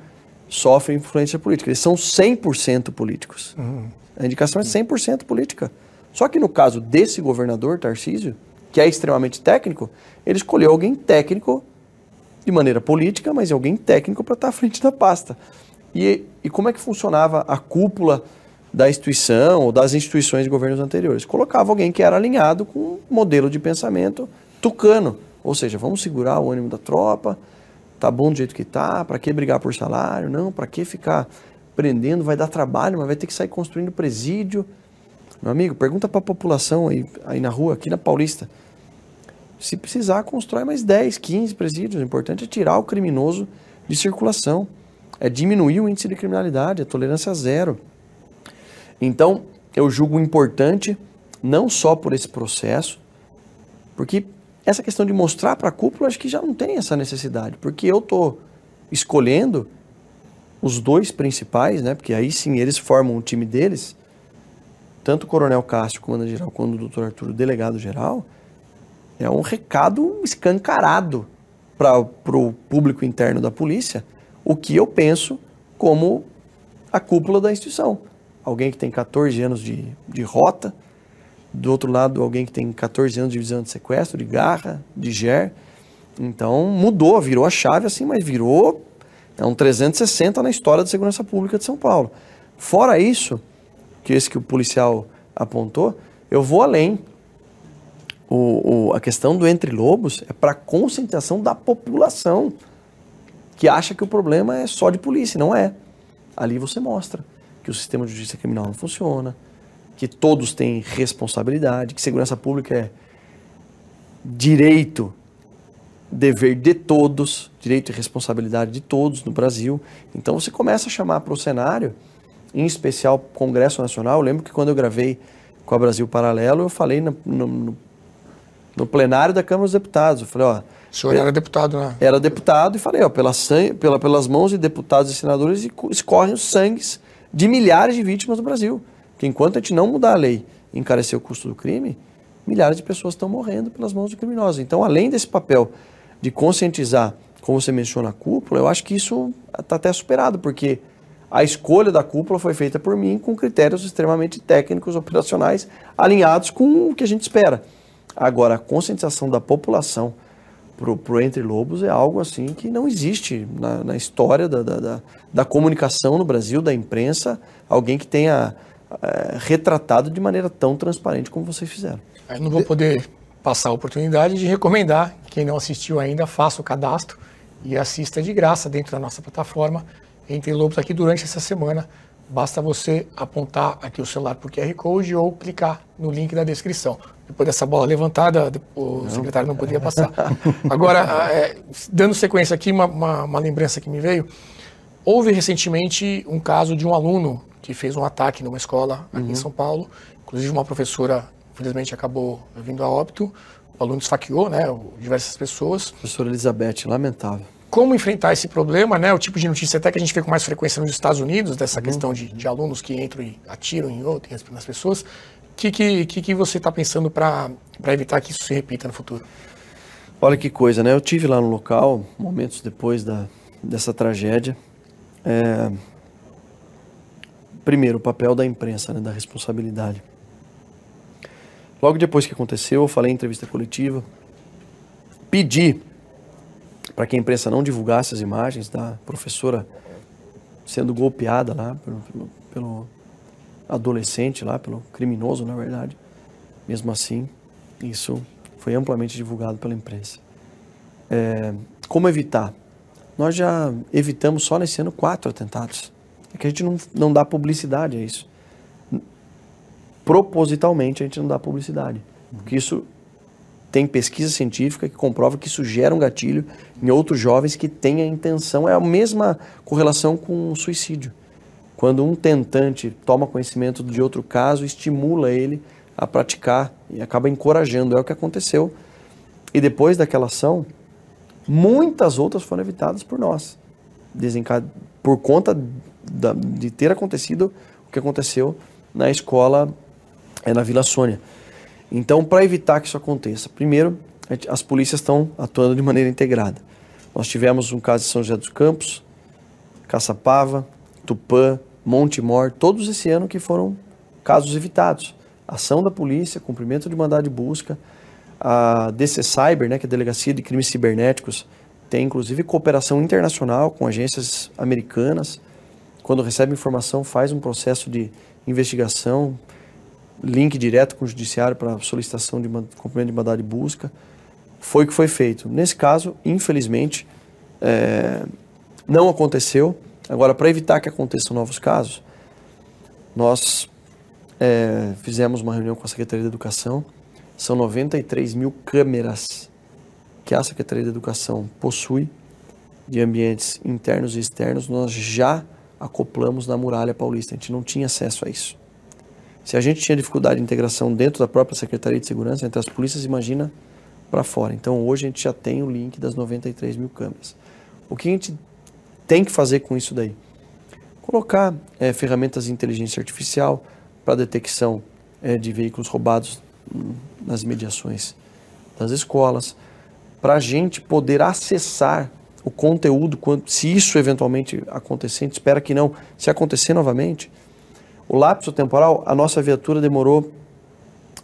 sofrem influência política. Eles são 100% políticos. Uhum. A indicação é 100% política. Só que no caso desse governador, Tarcísio, que é extremamente técnico, ele escolheu alguém técnico de maneira política, mas alguém técnico para estar à frente da pasta. E, e como é que funcionava a cúpula da instituição ou das instituições de governos anteriores? Colocava alguém que era alinhado com um modelo de pensamento tucano, ou seja, vamos segurar o ânimo da tropa, tá bom do jeito que tá, para que brigar por salário? Não, para que ficar prendendo, vai dar trabalho, mas vai ter que sair construindo presídio. Meu amigo, pergunta para a população aí, aí na rua, aqui na Paulista. Se precisar, constrói mais 10, 15 presídios. O importante é tirar o criminoso de circulação é diminuir o índice de criminalidade, a tolerância zero. Então, eu julgo importante, não só por esse processo, porque essa questão de mostrar para a cúpula, acho que já não tem essa necessidade, porque eu estou escolhendo os dois principais, né, porque aí sim eles formam o time deles, tanto o Coronel Castro, comandante-geral, quanto o doutor Arthur, delegado-geral, é um recado escancarado para o público interno da polícia, o que eu penso como a cúpula da instituição. Alguém que tem 14 anos de, de rota, do outro lado, alguém que tem 14 anos de visão de sequestro, de garra, de GER. Então mudou, virou a chave assim, mas virou é um 360 na história da segurança pública de São Paulo. Fora isso, que esse que o policial apontou, eu vou além. O, o, a questão do entre lobos é para conscientização da população que acha que o problema é só de polícia, não é. Ali você mostra que o sistema de justiça criminal não funciona, que todos têm responsabilidade, que segurança pública é direito, dever de todos, direito e responsabilidade de todos no Brasil. Então você começa a chamar para o cenário, em especial o Congresso Nacional. Eu lembro que quando eu gravei com a Brasil Paralelo, eu falei no, no, no plenário da Câmara dos Deputados. Eu falei, ó o senhor era deputado, né? Era deputado e falei, ó, pela, pela, pelas mãos de deputados e senadores escorrem os sangues de milhares de vítimas no Brasil. Que enquanto a gente não mudar a lei e encarecer o custo do crime, milhares de pessoas estão morrendo pelas mãos de criminosos. Então, além desse papel de conscientizar, como você menciona, a cúpula, eu acho que isso está até superado, porque a escolha da cúpula foi feita por mim com critérios extremamente técnicos, operacionais, alinhados com o que a gente espera. Agora, a conscientização da população pro, pro Entre Lobos é algo assim que não existe na, na história da, da, da, da, comunicação no Brasil, da imprensa, alguém que tenha é, retratado de maneira tão transparente como vocês fizeram. Eu não vou poder passar a oportunidade de recomendar, quem não assistiu ainda, faça o cadastro e assista de graça dentro da nossa plataforma Entre Lobos aqui durante essa semana. Basta você apontar aqui o celular para o QR Code ou clicar no link da descrição. Depois dessa bola levantada, o não. secretário não podia passar. Agora, é, dando sequência aqui, uma, uma, uma, lembrança que me veio. Houve recentemente um caso de um aluno que fez um ataque numa escola aqui Uhum. em São Paulo. Inclusive uma professora, infelizmente, acabou vindo a óbito. O aluno esfaqueou, né, diversas pessoas. Professora Elizabeth, lamentável. Como enfrentar esse problema, né? O tipo de notícia até que a gente vê com mais frequência nos Estados Unidos, Uhum. dessa questão de, de alunos que entram e atiram em outras nas pessoas. O que, que, que, que você está pensando para evitar que isso se repita no futuro? Olha que coisa, né? Eu tive lá no local, momentos depois da, dessa tragédia. É, Primeiro, o papel da imprensa, né? da responsabilidade. Logo depois que aconteceu, eu falei em entrevista coletiva, pedi para que a imprensa não divulgasse as imagens da professora sendo golpeada lá pelo, pelo, pelo adolescente lá, pelo criminoso, na verdade. Mesmo assim, isso foi amplamente divulgado pela imprensa. É, como evitar? Nós já evitamos só nesse ano quatro atentados. É que a gente não, não dá publicidade a isso. Propositalmente a gente não dá publicidade. Porque isso tem pesquisa científica que comprova que isso gera um gatilho em outros jovens que têm a intenção, é a mesma correlação com o suicídio. Quando um tentante toma conhecimento de outro caso, estimula ele a praticar e acaba encorajando. É o que aconteceu. E depois daquela ação, muitas outras foram evitadas por nós, por conta da, de ter acontecido o que aconteceu na escola, é, na Vila Sônia. Então, para evitar que isso aconteça, primeiro, as polícias estão atuando de maneira integrada. Nós tivemos um caso em São José dos Campos, Caçapava, Tupã, Montemor, todos esse ano que foram casos evitados. Ação da polícia, cumprimento de mandado de busca, a DC Cyber, né, que é a Delegacia de Crimes Cibernéticos, tem inclusive cooperação internacional com agências americanas. Quando recebe informação, faz um processo de investigação, link direto com o judiciário para solicitação de cumprimento de mandado de busca. Foi o que foi feito. Nesse caso, infelizmente, é, não aconteceu. Agora, para evitar que aconteçam novos casos, nós é, fizemos uma reunião com a Secretaria de Educação. São 93 mil câmeras que a Secretaria de Educação possui de ambientes internos e externos. Nós já acoplamos na Muralha Paulista. A gente não tinha acesso a isso. Se a gente tinha dificuldade de integração dentro da própria Secretaria de Segurança, entre as polícias, imagina para fora. Então hoje a gente já tem o link das 93 mil câmeras. O que a gente tem que fazer com isso daí? Colocar eh, ferramentas de inteligência artificial para detecção eh, de veículos roubados hum, nas mediações das escolas, para a gente poder acessar o conteúdo, quando, se isso eventualmente acontecer, a gente espera que não, se acontecer novamente, o lapso temporal, a nossa viatura demorou,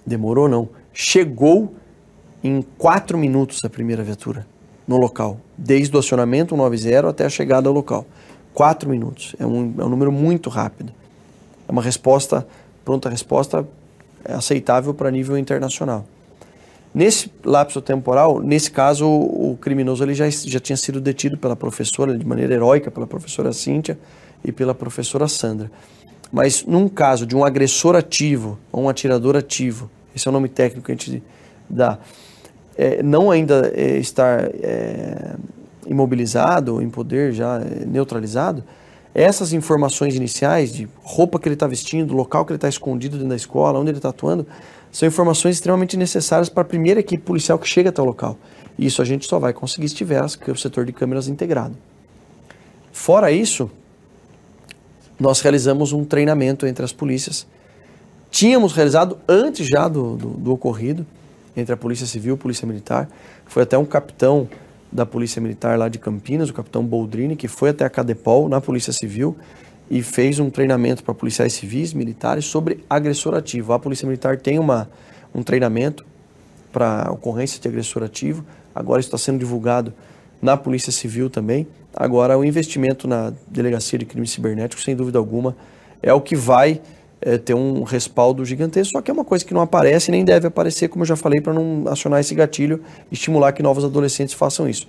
demorou não, chegou em quatro minutos a primeira viatura no local, desde o acionamento 190 até a chegada ao local. Quatro minutos, é um, é um número muito rápido. É uma resposta, pronta resposta é aceitável para nível internacional. Nesse lapso temporal, nesse caso, o criminoso ele já, já tinha sido detido pela professora, de maneira heróica, pela professora Cíntia e pela professora Sandra. Mas num caso de um agressor ativo, ou um atirador ativo, esse é o nome técnico que a gente dá, é, não ainda é, estar é, imobilizado, em poder já é, neutralizado, essas informações iniciais de roupa que ele está vestindo, local que ele está escondido dentro da escola, onde ele está atuando, são informações extremamente necessárias para a primeira equipe policial que chega até o local. E isso a gente só vai conseguir se tiver o setor de câmeras integrado. Fora isso, nós realizamos um treinamento entre as polícias. Tínhamos realizado antes já do, do, do ocorrido, entre a Polícia Civil e a Polícia Militar. Foi até um capitão da Polícia Militar lá de Campinas, o capitão Boldrini, que foi até a Cadepol, na Polícia Civil, e fez um treinamento para policiais civis, militares, sobre agressor ativo. A Polícia Militar tem uma, um treinamento para ocorrência de agressor ativo, agora está sendo divulgado na Polícia Civil também. Agora, o investimento na Delegacia de Crimes Cibernéticos, sem dúvida alguma, é o que vai eh, ter um respaldo gigantesco, só que é uma coisa que não aparece nem deve aparecer, como eu já falei, para não acionar esse gatilho estimular que novos adolescentes façam isso.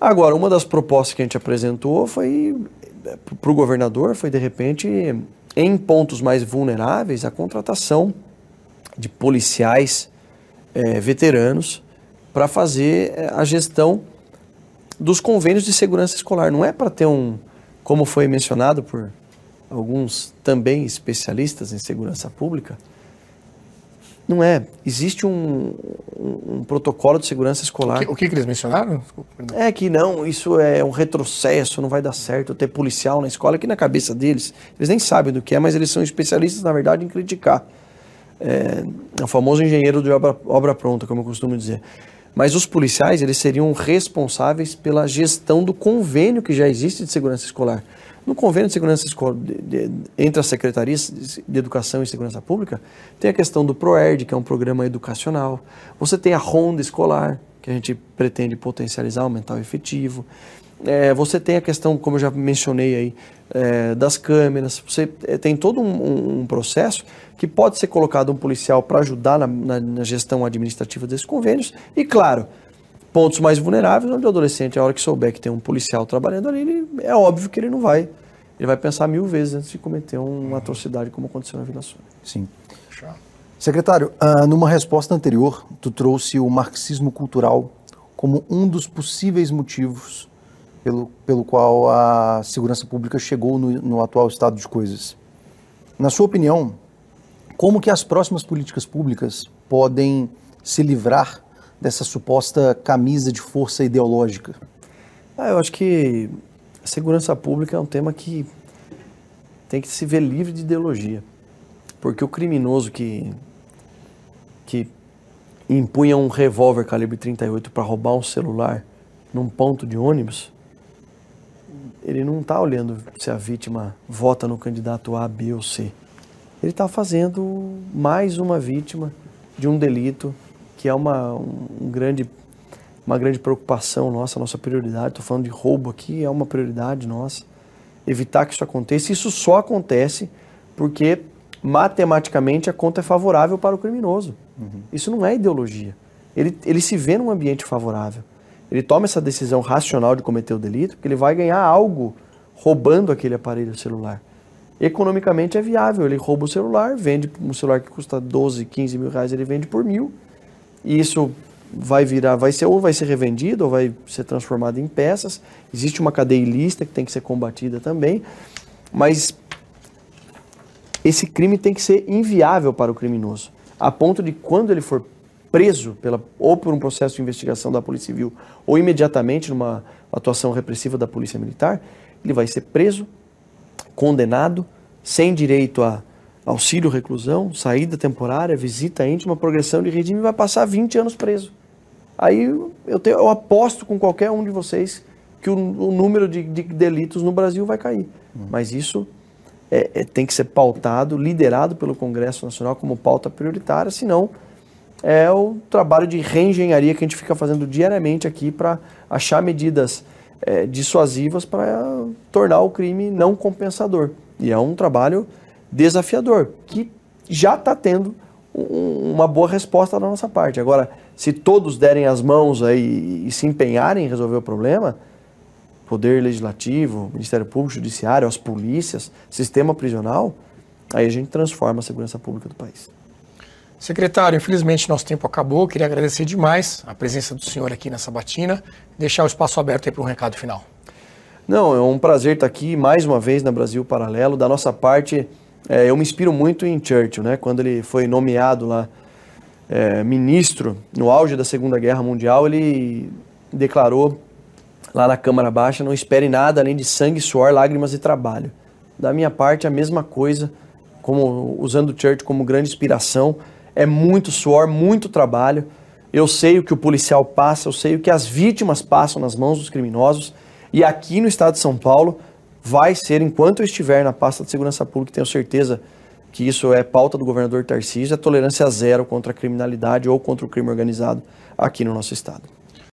Agora, uma das propostas que a gente apresentou foi para o governador, foi de repente, em pontos mais vulneráveis, a contratação de policiais eh, veteranos para fazer eh, a gestão dos convênios de segurança escolar. Não é para ter um, como foi mencionado por alguns também especialistas em segurança pública, não é. Existe um, um, um protocolo de segurança escolar. O que, o que, que eles mencionaram? Desculpa, é que não, isso é um retrocesso, não vai dar certo ter policial na escola, que na cabeça deles, eles nem sabem do que é, mas eles são especialistas, na verdade, em criticar. É, é o famoso engenheiro de obra, obra pronta, como eu costumo dizer. Mas os policiais, eles seriam responsáveis pela gestão do convênio que já existe de segurança escolar. No convênio de segurança escolar, de, de, entre as secretarias de Educação e Segurança Pública, tem a questão do ProERD, que é um programa educacional. Você tem a Ronda Escolar, que a gente pretende potencializar, aumentar o efetivo. É, você tem a questão, como eu já mencionei aí, é, das câmeras. Você é, tem todo um, um, processo que pode ser colocado um policial para ajudar na, na, na gestão administrativa desses convênios. E, claro, pontos mais vulneráveis, onde o adolescente, a hora que souber que tem um policial trabalhando ali, ele, é óbvio que ele não vai. Ele vai pensar mil vezes antes de cometer uma atrocidade como aconteceu na Vila Sônia. Sim. Secretário, uh, numa resposta anterior, tu trouxe o marxismo cultural como um dos possíveis motivos pelo, pelo qual a segurança pública chegou no, no atual estado de coisas. Na sua opinião, como que as próximas políticas públicas podem se livrar dessa suposta camisa de força ideológica? Ah, eu acho que segurança pública é um tema que tem que se ver livre de ideologia. Porque o criminoso que, que impunha um revólver calibre 38 para roubar um celular num ponto de ônibus, ele não está olhando se a vítima vota no candidato A, B ou C. Ele está fazendo mais uma vítima de um delito que é uma, um grande, uma grande preocupação nossa, nossa prioridade. Estou falando de roubo aqui, é uma prioridade nossa. Evitar que isso aconteça. Isso só acontece porque matematicamente a conta é favorável para o criminoso. Uhum. Isso não é ideologia. Ele, ele se vê num ambiente favorável. Ele toma essa decisão racional de cometer o delito porque ele vai ganhar algo roubando aquele aparelho celular. Economicamente é viável. Ele rouba o celular, vende um celular que custa 12, 15 mil reais, ele vende por mil e isso vai virar, vai ser ou vai ser revendido ou vai ser transformado em peças. Existe uma cadeia ilícita que tem que ser combatida também, mas esse crime tem que ser inviável para o criminoso, a ponto de quando ele for preso pela, ou por um processo de investigação da Polícia Civil ou imediatamente numa atuação repressiva da Polícia Militar, ele vai ser preso, condenado, sem direito a auxílio reclusão, saída temporária, visita íntima, progressão de regime, vai passar 20 anos preso. Aí eu, tenho, eu aposto com qualquer um de vocês que o, o número de, de, delitos no Brasil vai cair. Uhum. Mas isso é, é, tem que ser pautado, liderado pelo Congresso Nacional como pauta prioritária, senão é o trabalho de reengenharia que a gente fica fazendo diariamente aqui para achar medidas é, dissuasivas para tornar o crime não compensador. E é um trabalho desafiador, que já está tendo um, uma boa resposta da nossa parte. Agora, se todos derem as mãos aí e se empenharem em resolver o problema, Poder Legislativo, Ministério Público, Judiciário, as polícias, sistema prisional, aí a gente transforma a segurança pública do país. Secretário, infelizmente nosso tempo acabou. Queria agradecer demais a presença do senhor aqui na Sabatina. Deixar o espaço aberto aí para um recado final. Não, é um prazer estar aqui mais uma vez na Brasil Paralelo. Da nossa parte, é, eu me inspiro muito em Churchill, né? Quando ele foi nomeado lá é, ministro no auge da Segunda Guerra Mundial, ele declarou lá na Câmara Baixa: não espere nada além de sangue, suor, lágrimas e trabalho. Da minha parte, a mesma coisa, como usando Churchill como grande inspiração, é muito suor, muito trabalho. Eu sei o que o policial passa, eu sei o que as vítimas passam nas mãos dos criminosos. E aqui no estado de São Paulo, vai ser, enquanto eu estiver na pasta de segurança pública, tenho certeza que isso é pauta do governador Tarcísio, a tolerância zero contra a criminalidade ou contra o crime organizado aqui no nosso estado.